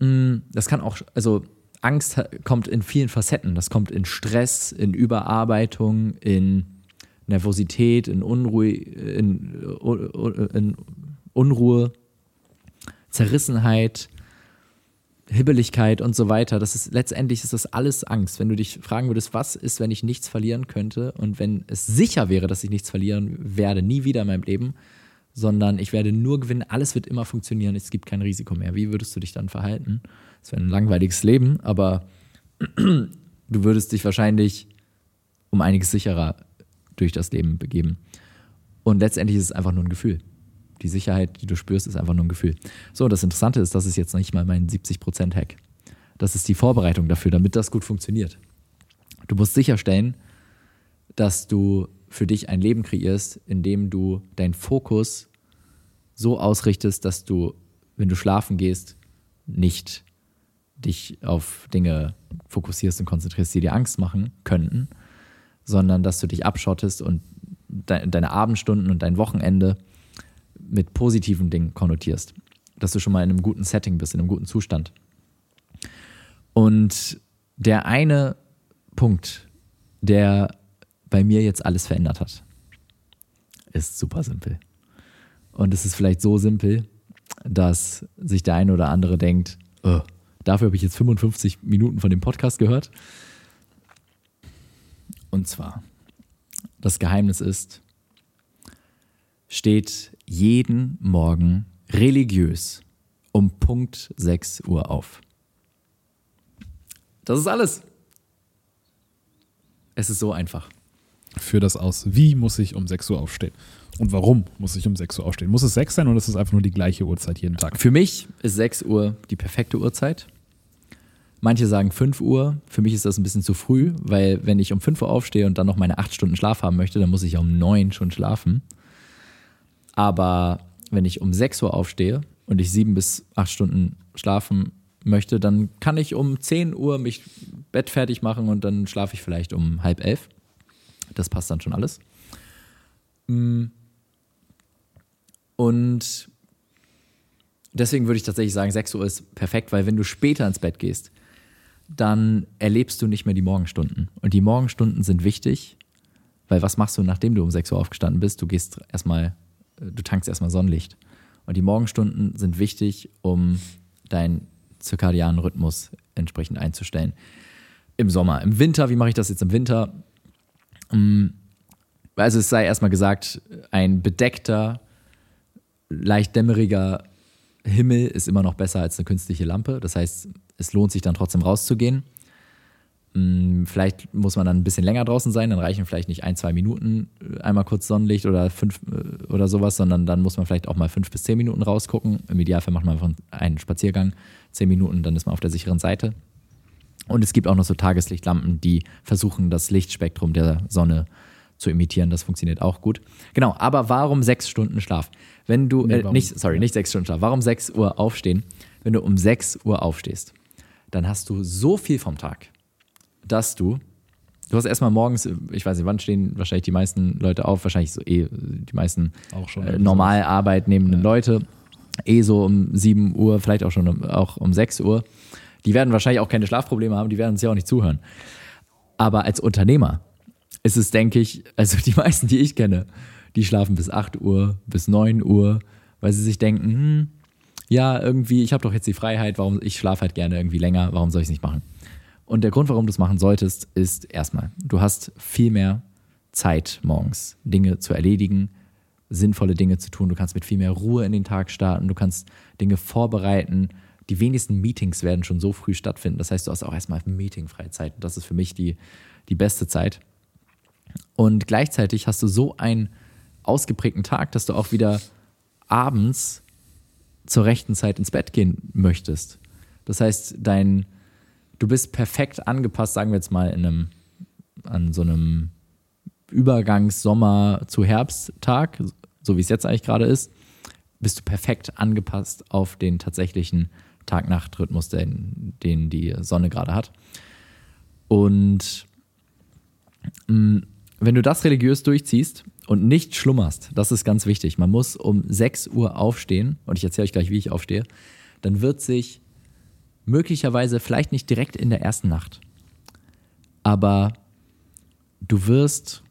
Speaker 2: mm, das kann auch, also Angst kommt in vielen Facetten. Das kommt in Stress, in Überarbeitung, in Nervosität, in Unruhe, in, in Unruhe, Zerrissenheit, Hibbeligkeit und so weiter. Das ist letztendlich ist das alles Angst. Wenn du dich fragen würdest, was ist, wenn ich nichts verlieren könnte und wenn es sicher wäre, dass ich nichts verlieren werde, nie wieder in meinem Leben, sondern ich werde nur gewinnen, alles wird immer funktionieren, es gibt kein Risiko mehr. Wie würdest du dich dann verhalten? Das wäre ein langweiliges Leben, aber du würdest dich wahrscheinlich um einiges sicherer durch das Leben begeben. Und letztendlich ist es einfach nur ein Gefühl. Die Sicherheit, die du spürst, ist einfach nur ein Gefühl. So, das Interessante ist, das ist jetzt nicht mal mein 70%-Hack. Das ist die Vorbereitung dafür, damit das gut funktioniert. Du musst sicherstellen, dass du für dich ein Leben kreierst, in dem du deinen Fokus so ausrichtest, dass du, wenn du schlafen gehst, nicht dich auf Dinge fokussierst und konzentrierst, die dir Angst machen könnten, sondern dass du dich abschottest und de deine Abendstunden und dein Wochenende mit positiven Dingen konnotierst. Dass du schon mal in einem guten Setting bist, in einem guten Zustand. Und der eine Punkt, der bei mir jetzt alles verändert hat, ist super simpel. Und es ist vielleicht so simpel, dass sich der eine oder andere denkt, oh, dafür habe ich jetzt 55 Minuten von dem Podcast gehört. Und zwar, das Geheimnis ist, steht jeden Morgen religiös um Punkt 6 Uhr auf. Das ist alles. Es ist so einfach.
Speaker 1: Führ das aus. Wie muss ich um 6 Uhr aufstehen? Und warum muss ich um 6 Uhr aufstehen? Muss es 6 sein oder ist es einfach nur die gleiche Uhrzeit jeden Tag?
Speaker 2: Für mich ist 6 Uhr die perfekte Uhrzeit. Manche sagen 5 Uhr. Für mich ist das ein bisschen zu früh, weil wenn ich um 5 Uhr aufstehe und dann noch meine 8 Stunden Schlaf haben möchte, dann muss ich ja um 9 schon schlafen. Aber wenn ich um 6 Uhr aufstehe und ich 7 bis 8 Stunden schlafen möchte, dann kann ich um 10 Uhr mich Bett fertig machen und dann schlafe ich vielleicht um halb elf. Das passt dann schon alles. Mm. Und deswegen würde ich tatsächlich sagen, 6 Uhr ist perfekt, weil wenn du später ins Bett gehst, dann erlebst du nicht mehr die Morgenstunden. Und die Morgenstunden sind wichtig, weil was machst du, nachdem du um 6 Uhr aufgestanden bist? Du gehst erstmal, du tankst erstmal Sonnenlicht. Und die Morgenstunden sind wichtig, um deinen zirkadianen Rhythmus entsprechend einzustellen. Im Sommer. Im Winter, wie mache ich das jetzt im Winter? Mm, also es sei erstmal gesagt, ein bedeckter, leicht dämmeriger Himmel ist immer noch besser als eine künstliche Lampe. Das heißt, es lohnt sich dann trotzdem rauszugehen. Mm, vielleicht muss man dann ein bisschen länger draußen sein, dann reichen vielleicht nicht ein, zwei Minuten äh, einmal kurz Sonnenlicht oder fünf äh, oder sowas, sondern dann muss man vielleicht auch mal fünf bis zehn Minuten rausgucken. Im Idealfall macht man einfach einen Spaziergang, zehn Minuten, dann ist man auf der sicheren Seite. Und es gibt auch noch so Tageslichtlampen, die versuchen, das Lichtspektrum der Sonne zu imitieren. Das funktioniert auch gut. Genau, aber warum sechs Stunden Schlaf? Wenn du, nee, äh, nicht, sorry, nicht sechs Stunden Schlaf, warum sechs Uhr aufstehen? Wenn du um sechs Uhr aufstehst, dann hast du so viel vom Tag, dass du, du hast erstmal morgens, ich weiß nicht, wann stehen wahrscheinlich die meisten Leute auf, wahrscheinlich so eh die meisten äh, normal arbeitnehmenden ja. Leute, eh so um 7 Uhr, vielleicht auch schon um, auch um 6 Uhr. Die werden wahrscheinlich auch keine Schlafprobleme haben, die werden uns ja auch nicht zuhören. Aber als Unternehmer ist es, denke ich, also die meisten, die ich kenne, die schlafen bis 8 Uhr, bis 9 Uhr, weil sie sich denken, hm, ja, irgendwie, ich habe doch jetzt die Freiheit, warum ich schlafe halt gerne irgendwie länger, warum soll ich es nicht machen? Und der Grund, warum du es machen solltest, ist erstmal, du hast viel mehr Zeit morgens, Dinge zu erledigen, sinnvolle Dinge zu tun. Du kannst mit viel mehr Ruhe in den Tag starten, du kannst Dinge vorbereiten. Die wenigsten Meetings werden schon so früh stattfinden. Das heißt, du hast auch erstmal meetingfreie Zeit. Das ist für mich die, die beste Zeit. Und gleichzeitig hast du so einen ausgeprägten Tag, dass du auch wieder abends zur rechten Zeit ins Bett gehen möchtest. Das heißt, dein, du bist perfekt angepasst, sagen wir jetzt mal, in einem, an so einem Übergangs-Sommer zu Herbsttag, so wie es jetzt eigentlich gerade ist, bist du perfekt angepasst auf den tatsächlichen Tag-Nacht-Rhythmus, den, den die Sonne gerade hat. Und mh, mm, wenn du das religiös durchziehst und nicht schlummerst, das ist ganz wichtig. Man muss um 6 Uhr aufstehen, und ich erzähle euch gleich, wie ich aufstehe, dann wird sich möglicherweise vielleicht nicht direkt in der ersten Nacht, aber du wirst,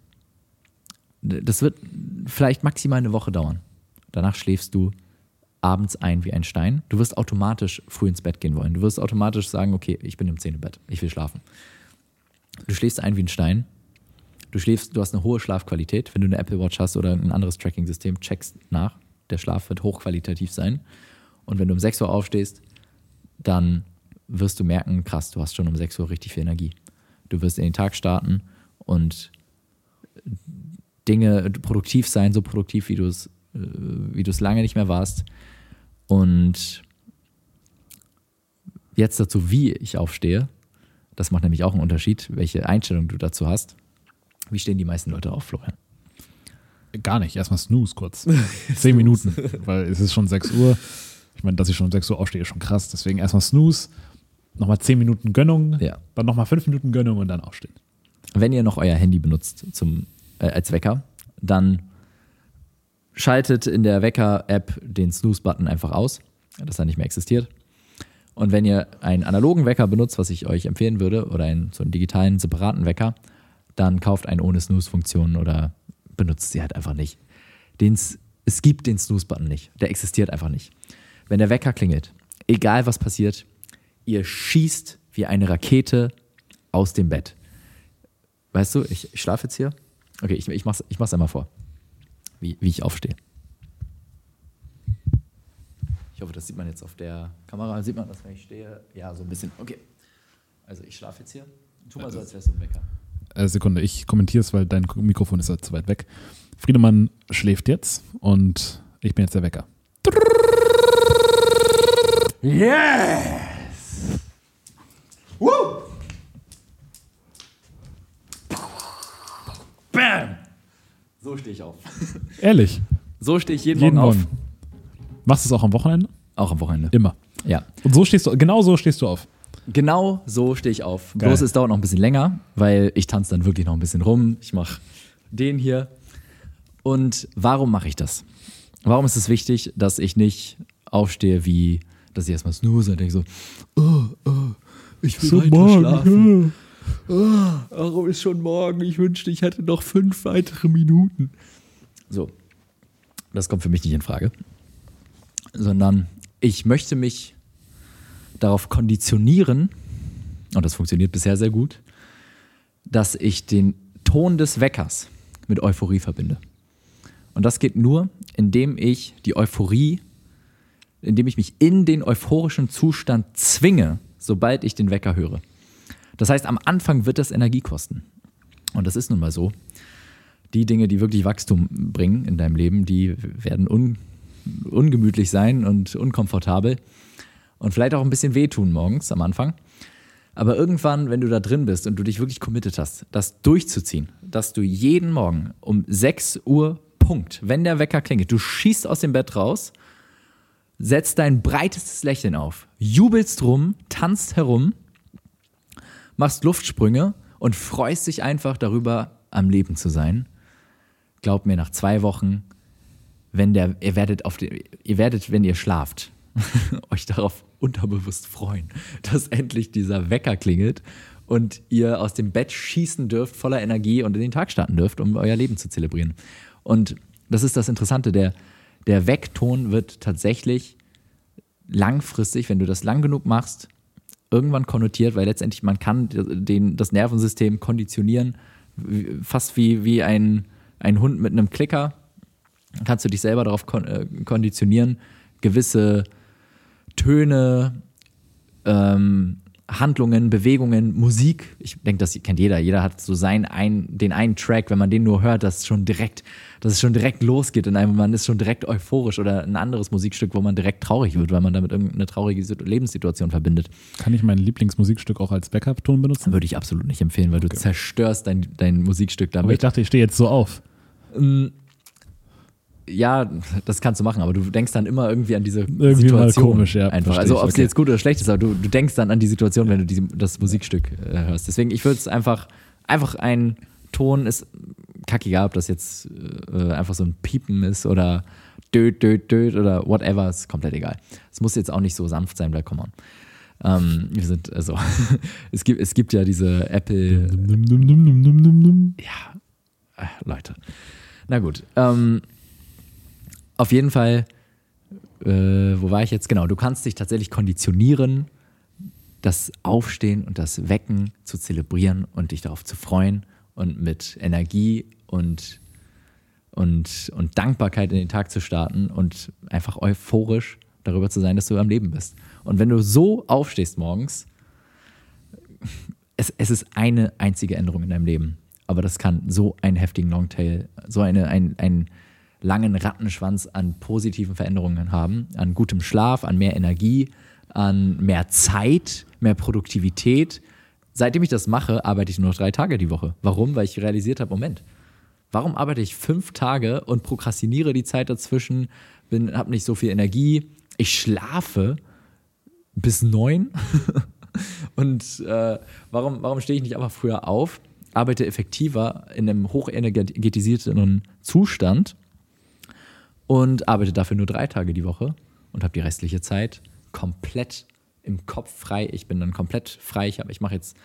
Speaker 2: das wird vielleicht maximal eine Woche dauern. Danach schläfst du abends ein wie ein Stein. Du wirst automatisch früh ins Bett gehen wollen. Du wirst automatisch sagen, okay, ich bin im 10 Bett, ich will schlafen. Du schläfst ein wie ein Stein Du schläfst, du hast eine hohe Schlafqualität. Wenn du eine Apple Watch hast oder ein anderes Tracking-System, checkst nach. Der Schlaf wird hochqualitativ sein. Und wenn du um 6 Uhr aufstehst, dann wirst du merken, krass, du hast schon um 6 Uhr richtig viel Energie. Du wirst in den Tag starten und Dinge produktiv sein, so produktiv, wie du es, äh, wie du es lange nicht mehr warst. Und jetzt dazu, wie ich aufstehe. Das macht nämlich auch einen Unterschied, welche Einstellung du dazu hast. Wie stehen die meisten Leute auf, Florian?
Speaker 1: Gar nicht. Erstmal Snooze kurz. Zehn Minuten, weil es ist schon 6 Uhr. Ich meine, dass ich schon um 6 Uhr aufstehe, ist schon krass. Deswegen erstmal Snooze, nochmal 10 Minuten Gönnung,
Speaker 2: Ja.
Speaker 1: dann nochmal 5 Minuten Gönnung und dann aufstehen.
Speaker 2: Wenn ihr noch euer Handy benutzt zum, äh, als Wecker, dann schaltet in der Wecker-App den Snooze-Button einfach aus, dass er nicht mehr existiert. Und wenn ihr einen analogen Wecker benutzt, was ich euch empfehlen würde, oder einen so einen digitalen, separaten Wecker, dann kauft einen ohne Snooze-Funktion oder benutzt sie halt einfach nicht. Den, es gibt den Snooze-Button nicht. Der existiert einfach nicht. Wenn der Wecker klingelt, egal was passiert, ihr schießt wie eine Rakete aus dem Bett. Weißt du, ich, ich schlafe jetzt hier. Okay, ich, ich, mach's, ich mach's einmal vor, wie, wie ich aufstehe. Ich hoffe, das sieht man jetzt auf der Kamera. Sieht man das, wenn ich stehe? Ja, so ein bisschen. Okay. Also ich schlafe jetzt hier. Tu mal so, als wärst du ein Wecker.
Speaker 1: Äh, Sekunde, ich kommentiere es, weil dein Mikrofon ist halt zu weit weg. Friedemann schläft jetzt und ich bin jetzt der Wecker.
Speaker 2: Yes! Woo! Bam! So stehe ich auf.
Speaker 1: Ehrlich,
Speaker 2: So stehe ich jeden,
Speaker 1: jeden
Speaker 2: Morgen auf.
Speaker 1: Morgen. Machst du es auch am Wochenende?
Speaker 2: Auch am Wochenende.
Speaker 1: Immer.
Speaker 2: Ja.
Speaker 1: Und so stehst du, genau so stehst du auf.
Speaker 2: Genau so stehe ich auf.
Speaker 1: Geil.
Speaker 2: Bloß es dauert noch ein bisschen länger, weil ich tanze dann wirklich noch ein bisschen rum. Ich mache den hier. Und warum mache ich das? Warum ist es wichtig, dass ich nicht aufstehe wie, dass ich erstmal snooze und denke so, oh, oh, ich will weiter schlafen. Oh, warum ist schon morgen? Ich wünschte, ich hätte noch fünf weitere Minuten. So, das kommt für mich nicht in Frage. Sondern ich möchte mich darauf konditionieren, und das funktioniert bisher sehr gut, dass ich den Ton des Weckers mit Euphorie verbinde. Und das geht nur, indem ich die Euphorie, indem ich mich in den euphorischen Zustand zwinge, sobald ich den Wecker höre. Das heißt, am Anfang wird das Energie kosten. Und das ist nun mal so. Die Dinge, die wirklich Wachstum bringen in deinem Leben, die werden un ungemütlich sein und unkomfortabel und vielleicht auch ein bisschen wehtun morgens am Anfang. Aber irgendwann, wenn du da drin bist und du dich wirklich committed hast, das durchzuziehen, dass du jeden Morgen um 6 Uhr Punkt, wenn der Wecker klingelt, du schießt aus dem Bett raus, setzt dein breitestes Lächeln auf, jubelst rum, tanzt herum, machst Luftsprünge und freust dich einfach darüber, am Leben zu sein. Glaub mir, nach zwei Wochen, wenn der, ihr werdet auf den, ihr werdet, wenn ihr schlaft, euch darauf unterbewusst freuen, dass endlich dieser Wecker klingelt und ihr aus dem Bett schießen dürft, voller Energie und in den Tag starten dürft, um euer Leben zu zelebrieren. Und das ist das Interessante, der, der Weckton wird tatsächlich langfristig, wenn du das lang genug machst, irgendwann konnotiert, weil letztendlich man kann den, das Nervensystem konditionieren, fast wie, wie ein, ein Hund mit einem Klicker, kannst du dich selber darauf äh, konditionieren, gewisse Töne, ähm, Handlungen, Bewegungen, Musik. Ich denke, das kennt jeder. Jeder hat so seinen ein, den einen Track, wenn man den nur hört, dass es schon direkt, dass es schon direkt losgeht in einem, man ist schon direkt euphorisch oder ein anderes Musikstück, wo man direkt traurig wird, weil man damit irgendeine traurige Sit- Lebenssituation verbindet.
Speaker 1: Kann ich mein Lieblingsmusikstück auch als Backup-Ton benutzen?
Speaker 2: Würde ich absolut nicht empfehlen, weil du zerstörst dein, dein Musikstück
Speaker 1: Aber ich
Speaker 2: damit.
Speaker 1: dachte, ich stehe jetzt so auf.
Speaker 2: Ja, das kannst du machen, aber du denkst dann immer irgendwie an diese
Speaker 1: Irgendwie mal
Speaker 2: Situation.
Speaker 1: komisch, ja,
Speaker 2: Einfach. Also ob es
Speaker 1: okay.
Speaker 2: jetzt gut oder schlecht ist, aber du, du denkst dann an die Situation, wenn du diese, das Musikstück äh, hörst. Deswegen, ich würde es einfach, einfach ein Ton ist kackegal, ob das jetzt äh, einfach so ein Piepen ist oder död, död, död oder whatever, ist komplett egal. Es muss jetzt auch nicht so sanft sein, weil come on. Ähm, wir sind, also, es gibt, es gibt ja diese Apple,
Speaker 1: nimm, nimm, nimm.
Speaker 2: ja, äh, Leute. Na gut. Ähm, auf jeden Fall, äh, wo war ich jetzt? Genau, du kannst dich tatsächlich konditionieren, das Aufstehen und das Wecken zu zelebrieren und dich darauf zu freuen und mit Energie und, und, und Dankbarkeit in den Tag zu starten und einfach euphorisch darüber zu sein, dass du am Leben bist. Und wenn du so aufstehst morgens, es, es ist eine einzige Änderung in deinem Leben. Aber das kann so einen heftigen Longtail, so eine, ein, einen langen Rattenschwanz an positiven Veränderungen haben, an gutem Schlaf, an mehr Energie, an mehr Zeit, mehr Produktivität, seitdem ich das mache, arbeite ich nur noch drei Tage die Woche. Warum? Weil ich realisiert habe, Moment, warum arbeite ich fünf Tage und prokrastiniere die Zeit dazwischen, habe nicht so viel Energie, ich schlafe bis neun. Und äh, warum, warum stehe ich nicht einfach früher auf, arbeite effektiver in einem hochenergetisierten Zustand und arbeite dafür nur drei Tage die Woche und habe die restliche Zeit komplett im Kopf frei. Ich bin dann komplett frei. Ich, ich mache jetzt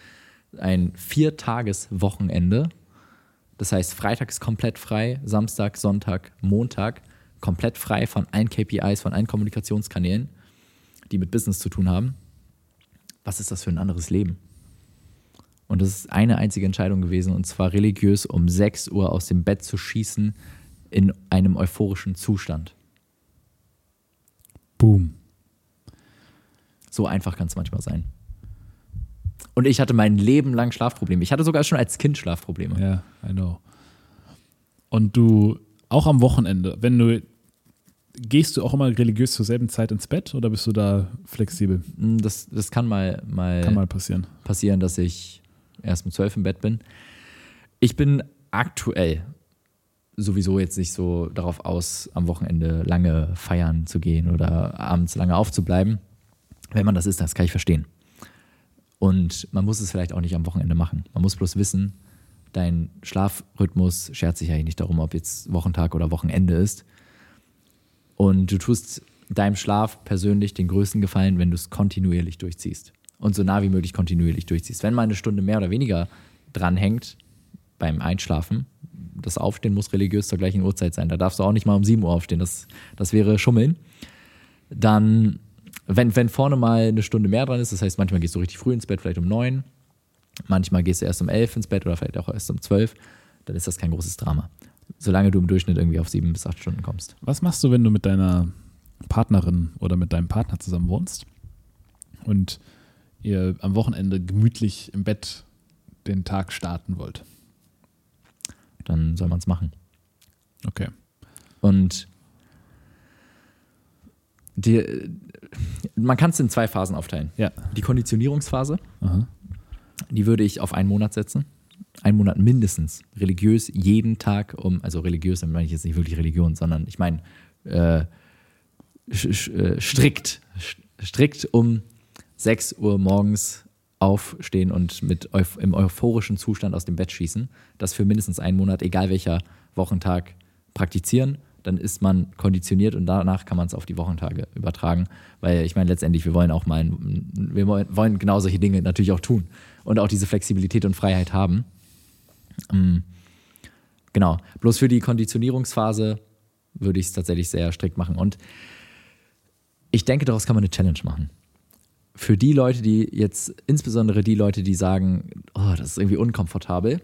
Speaker 2: ein Viertages-Wochenende. Das heißt, Freitag ist komplett frei, Samstag, Sonntag, Montag komplett frei von allen KPIs, von allen Kommunikationskanälen, die mit Business zu tun haben. Was ist das für ein anderes Leben? Und das ist eine einzige Entscheidung gewesen, und zwar religiös um 6 Uhr aus dem Bett zu schießen in einem euphorischen Zustand.
Speaker 1: Boom.
Speaker 2: So einfach kann es manchmal sein. Und ich hatte mein Leben lang Schlafprobleme. Ich hatte sogar schon als Kind Schlafprobleme.
Speaker 1: Ja, I know. Und du, auch am Wochenende, wenn du, gehst du auch immer religiös zur selben Zeit ins Bett oder bist du da flexibel?
Speaker 2: Hm, das, das kann mal, mal,
Speaker 1: kann mal passieren.
Speaker 2: passieren, dass ich erst um zwölf im Bett bin. Ich bin aktuell sowieso jetzt nicht so darauf aus, am Wochenende lange feiern zu gehen oder abends lange aufzubleiben. Wenn man das ist, das kann ich verstehen. Und man muss es vielleicht auch nicht am Wochenende machen. Man muss bloß wissen, dein Schlafrhythmus schert sich eigentlich nicht darum, ob jetzt Wochentag oder Wochenende ist. Und du tust deinem Schlaf persönlich den größten Gefallen, wenn du es kontinuierlich durchziehst. Und so nah wie möglich kontinuierlich durchziehst. Wenn mal eine Stunde mehr oder weniger dranhängt beim Einschlafen, das Aufstehen muss religiös zur gleichen Uhrzeit sein. Da darfst du auch nicht mal um 7 Uhr aufstehen. Das, das wäre Schummeln. Dann wenn, wenn vorne mal eine Stunde mehr dran ist, das heißt, manchmal gehst du richtig früh ins Bett, vielleicht um neun, manchmal gehst du erst um elf ins Bett oder vielleicht auch erst um zwölf, dann ist das kein großes Drama. Solange du im Durchschnitt irgendwie auf sieben bis acht Stunden kommst.
Speaker 1: Was machst du, wenn du mit deiner Partnerin oder mit deinem Partner zusammen wohnst und ihr am Wochenende gemütlich im Bett den Tag starten wollt?
Speaker 2: Dann soll man es machen.
Speaker 1: Okay.
Speaker 2: Und die, man kann es in zwei Phasen aufteilen.
Speaker 1: Ja.
Speaker 2: Die Konditionierungsphase,
Speaker 1: Aha.
Speaker 2: die würde ich auf einen Monat setzen. Einen Monat mindestens. Religiös jeden Tag um, also religiös, dann meine ich jetzt nicht wirklich Religion, sondern ich meine äh, äh strikt, strikt um 6 Uhr morgens aufstehen und mit im euphorischen Zustand aus dem Bett schießen. Das für mindestens einen Monat, egal welcher Wochentag, praktizieren dann ist man konditioniert und danach kann man es auf die Wochentage übertragen. Weil ich meine, letztendlich, wir wollen auch mal, wir wollen genau solche Dinge natürlich auch tun und auch diese Flexibilität und Freiheit haben. Ähm, genau. Bloß für die Konditionierungsphase würde ich es tatsächlich sehr strikt machen. Und ich denke, daraus kann man eine Challenge machen. Für die Leute, die jetzt, insbesondere die Leute, die sagen, oh, das ist irgendwie unkomfortabel,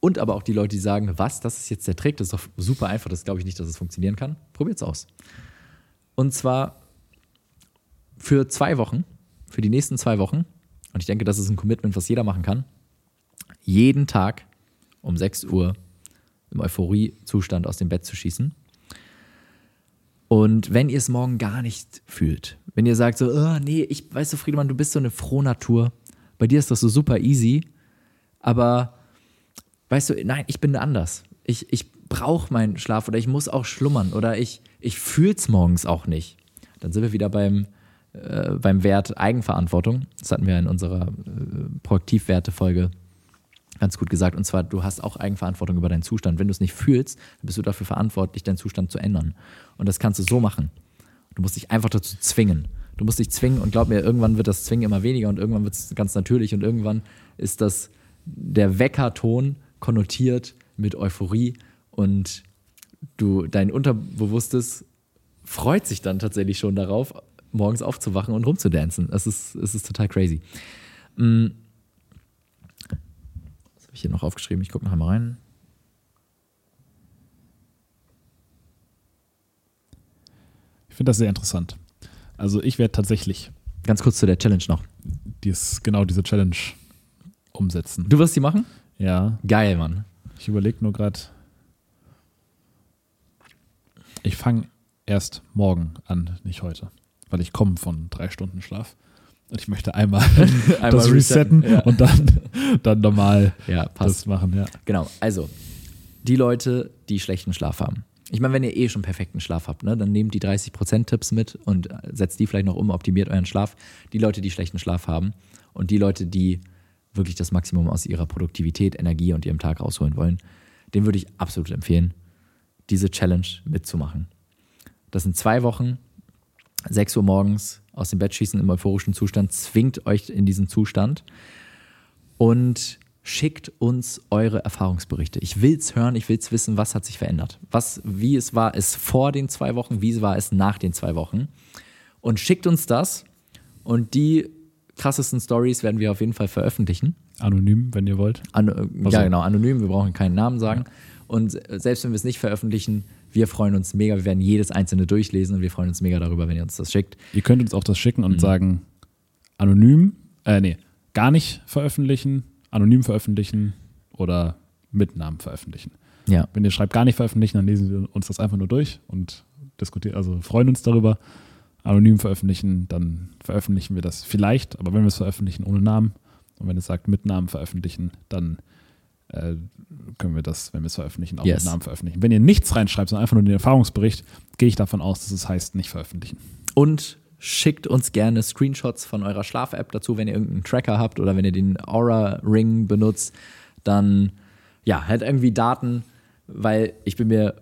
Speaker 2: und aber auch die Leute, die sagen, was, das ist jetzt der Trick, das ist doch super einfach, das glaube ich nicht, dass es funktionieren kann. Probiert es aus. Und zwar für zwei Wochen, für die nächsten zwei Wochen, und ich denke, das ist ein Commitment, was jeder machen kann, jeden Tag um 6 Uhr im Euphorie-Zustand aus dem Bett zu schießen. Und wenn ihr es morgen gar nicht fühlt, wenn ihr sagt so, oh, nee, ich weiß so, Friedemann, du bist so eine Frohnatur, bei dir ist das so super easy, aber weißt du, nein, ich bin anders. Ich, ich brauche meinen Schlaf oder ich muss auch schlummern oder ich, ich fühle es morgens auch nicht. Dann sind wir wieder beim, äh, beim Wert Eigenverantwortung. Das hatten wir in unserer äh, Proaktivwerte-Folge ganz gut gesagt. Und zwar, du hast auch Eigenverantwortung über deinen Zustand. Wenn du es nicht fühlst, dann bist du dafür verantwortlich, deinen Zustand zu ändern. Und das kannst du so machen. Du musst dich einfach dazu zwingen. Du musst dich zwingen und glaub mir, irgendwann wird das Zwingen immer weniger und irgendwann wird es ganz natürlich und irgendwann ist das der Weckerton konnotiert mit Euphorie und du, dein Unterbewusstes freut sich dann tatsächlich schon darauf, morgens aufzuwachen und rumzudancen. Es ist, es ist total crazy. Mm. Ich hier noch aufgeschrieben? Ich gucke noch einmal rein.
Speaker 1: Ich finde das sehr interessant. Also ich werde tatsächlich.
Speaker 2: Ganz kurz zu der Challenge noch.
Speaker 1: Dies, genau diese Challenge umsetzen.
Speaker 2: Du wirst sie machen?
Speaker 1: Ja.
Speaker 2: Geil, Mann.
Speaker 1: Ich überlege nur gerade. Ich fange erst morgen an, nicht heute. Weil ich komme von drei Stunden Schlaf. Und ich möchte einmal, einmal das resetten, resetten ja. und dann, dann normal
Speaker 2: ja,
Speaker 1: das machen. Ja.
Speaker 2: Genau, also die Leute, die schlechten Schlaf haben. Ich meine, wenn ihr eh schon perfekten Schlaf habt, ne, dann nehmt die 30%-Tipps mit und setzt die vielleicht noch um, optimiert euren Schlaf. Die Leute, die schlechten Schlaf haben und die Leute, die wirklich das Maximum aus ihrer Produktivität, Energie und ihrem Tag rausholen wollen, den würde ich absolut empfehlen, diese Challenge mitzumachen. Das sind zwei Wochen, 6 Uhr morgens aus dem Bett schießen im euphorischen Zustand, zwingt euch in diesen Zustand und schickt uns eure Erfahrungsberichte. Ich will es hören, ich will es wissen, was hat sich verändert. Was, wie es war es vor den zwei Wochen, wie es war es nach den zwei Wochen. Und schickt uns das und die krassesten Stories werden wir auf jeden Fall veröffentlichen.
Speaker 1: Anonym, wenn ihr wollt.
Speaker 2: An, äh, ja, genau, anonym, wir brauchen keinen Namen sagen. Ja. Und selbst wenn wir es nicht veröffentlichen, wir freuen uns mega. Wir werden jedes einzelne durchlesen und wir freuen uns mega darüber, wenn ihr uns das schickt.
Speaker 1: Ihr könnt uns auch das schicken und mhm. sagen, anonym, äh, nee, gar nicht veröffentlichen, anonym veröffentlichen oder mit Namen veröffentlichen.
Speaker 2: Ja.
Speaker 1: Wenn ihr schreibt gar nicht veröffentlichen, dann lesen wir uns das einfach nur durch und diskutieren, also freuen uns darüber. Anonym veröffentlichen, dann veröffentlichen wir das vielleicht, aber wenn wir es veröffentlichen ohne Namen und wenn es sagt mit Namen veröffentlichen, dann äh, können wir das, wenn wir es veröffentlichen, auch yes. mit Namen veröffentlichen. Wenn ihr nichts reinschreibt, sondern einfach nur den Erfahrungsbericht, gehe ich davon aus, dass es heißt, nicht veröffentlichen.
Speaker 2: Und schickt uns gerne Screenshots von eurer Schlaf-App dazu, wenn ihr irgendeinen Tracker habt oder wenn ihr den Aura-Ring benutzt, dann ja, halt irgendwie Daten, weil ich bin mir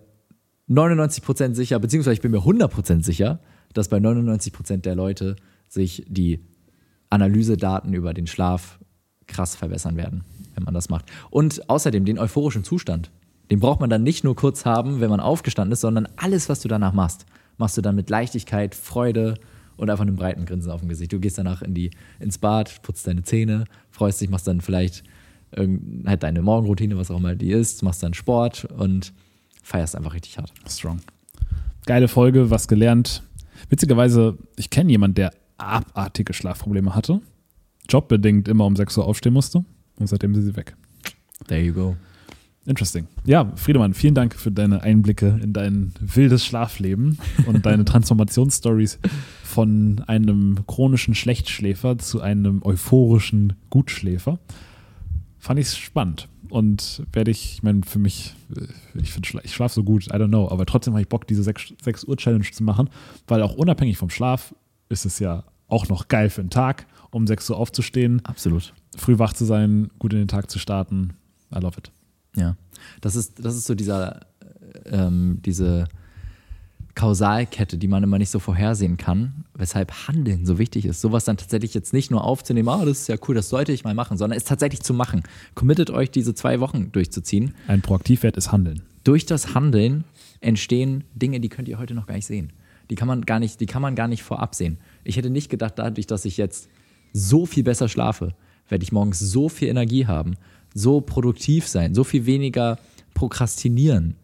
Speaker 2: 99% sicher, beziehungsweise ich bin mir 100% sicher, dass bei 99% der Leute sich die Analysedaten über den Schlaf krass verbessern werden wenn man das macht. Und außerdem den euphorischen Zustand. Den braucht man dann nicht nur kurz haben, wenn man aufgestanden ist, sondern alles, was du danach machst, machst du dann mit Leichtigkeit, Freude und einfach einem breiten Grinsen auf dem Gesicht. Du gehst danach in die, ins Bad, putzt deine Zähne, freust dich, machst dann vielleicht halt deine Morgenroutine, was auch immer die ist, machst dann Sport und feierst einfach richtig hart.
Speaker 1: Strong. Geile Folge, was gelernt. Witzigerweise, ich kenne jemanden, der abartige Schlafprobleme hatte, jobbedingt immer um 6 Uhr aufstehen musste und seitdem sind sie weg.
Speaker 2: There you go.
Speaker 1: Interesting. Ja, Friedemann, vielen Dank für deine Einblicke in dein wildes Schlafleben und deine Transformationsstories von einem chronischen Schlechtschläfer zu einem euphorischen Gutschläfer. Fand ich spannend und werde ich, ich meine, für mich, äh, ich finde, ich schlafe so gut, I don't know, aber trotzdem habe ich Bock, diese 6 Uhr Challenge zu machen, weil auch unabhängig vom Schlaf ist es ja auch noch geil für den Tag, um 6 Uhr aufzustehen.
Speaker 2: Absolut
Speaker 1: früh wach zu sein, gut in den Tag zu starten. I love it.
Speaker 2: Ja, das ist, das ist so dieser, ähm, diese Kausalkette, die man immer nicht so vorhersehen kann, weshalb Handeln so wichtig ist. Sowas dann tatsächlich jetzt nicht nur aufzunehmen, oh, das ist ja cool, das sollte ich mal machen, sondern es tatsächlich zu machen. Committet euch, diese zwei Wochen durchzuziehen.
Speaker 1: Ein Proaktivwert ist Handeln.
Speaker 2: Durch das Handeln entstehen Dinge, die könnt ihr heute noch gar nicht sehen. Die kann man gar nicht, die kann man gar nicht vorab sehen. Ich hätte nicht gedacht, dadurch, dass ich jetzt so viel besser schlafe, werde ich morgens so viel Energie haben, so produktiv sein, so viel weniger prokrastinieren.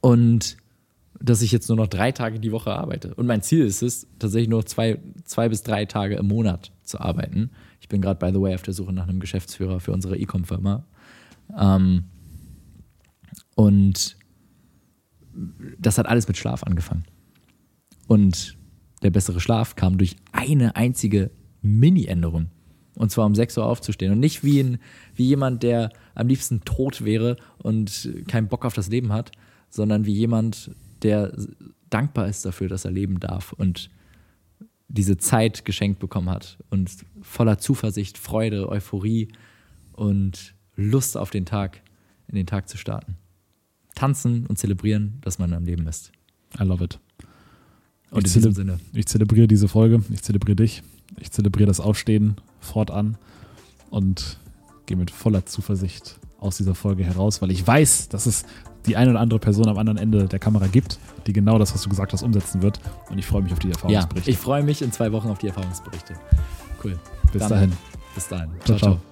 Speaker 2: Und dass ich jetzt nur noch drei Tage die Woche arbeite. Und mein Ziel ist es, tatsächlich nur zwei, zwei bis drei Tage im Monat zu arbeiten. Ich bin gerade, by the way, auf der Suche nach einem Geschäftsführer für unsere E-Com-Firma. Ähm, und das hat alles mit Schlaf angefangen. Und der bessere Schlaf kam durch eine einzige Mini-Änderung. Und zwar um 6 Uhr aufzustehen. Und nicht wie, ein, wie jemand, der am liebsten tot wäre und keinen Bock auf das Leben hat, sondern wie jemand, der dankbar ist dafür, dass er leben darf und diese Zeit geschenkt bekommen hat und voller Zuversicht, Freude, Euphorie und Lust auf den Tag, in den Tag zu starten. Tanzen und zelebrieren, dass man am Leben ist.
Speaker 1: I love it.
Speaker 2: Und ich in diesem Sinne.
Speaker 1: Ich zelebriere diese Folge, ich zelebriere dich, ich zelebriere das Aufstehen fortan und gehe mit voller Zuversicht aus dieser Folge heraus, weil ich weiß, dass es die eine oder andere Person am anderen Ende der Kamera gibt, die genau das, was du gesagt hast, umsetzen wird. Und ich freue mich auf die Erfahrungsberichte.
Speaker 2: Ja, ich freue mich in zwei Wochen auf die Erfahrungsberichte. Cool.
Speaker 1: Bis Dann, dahin.
Speaker 2: Bis dahin.
Speaker 1: ciao. ciao. ciao.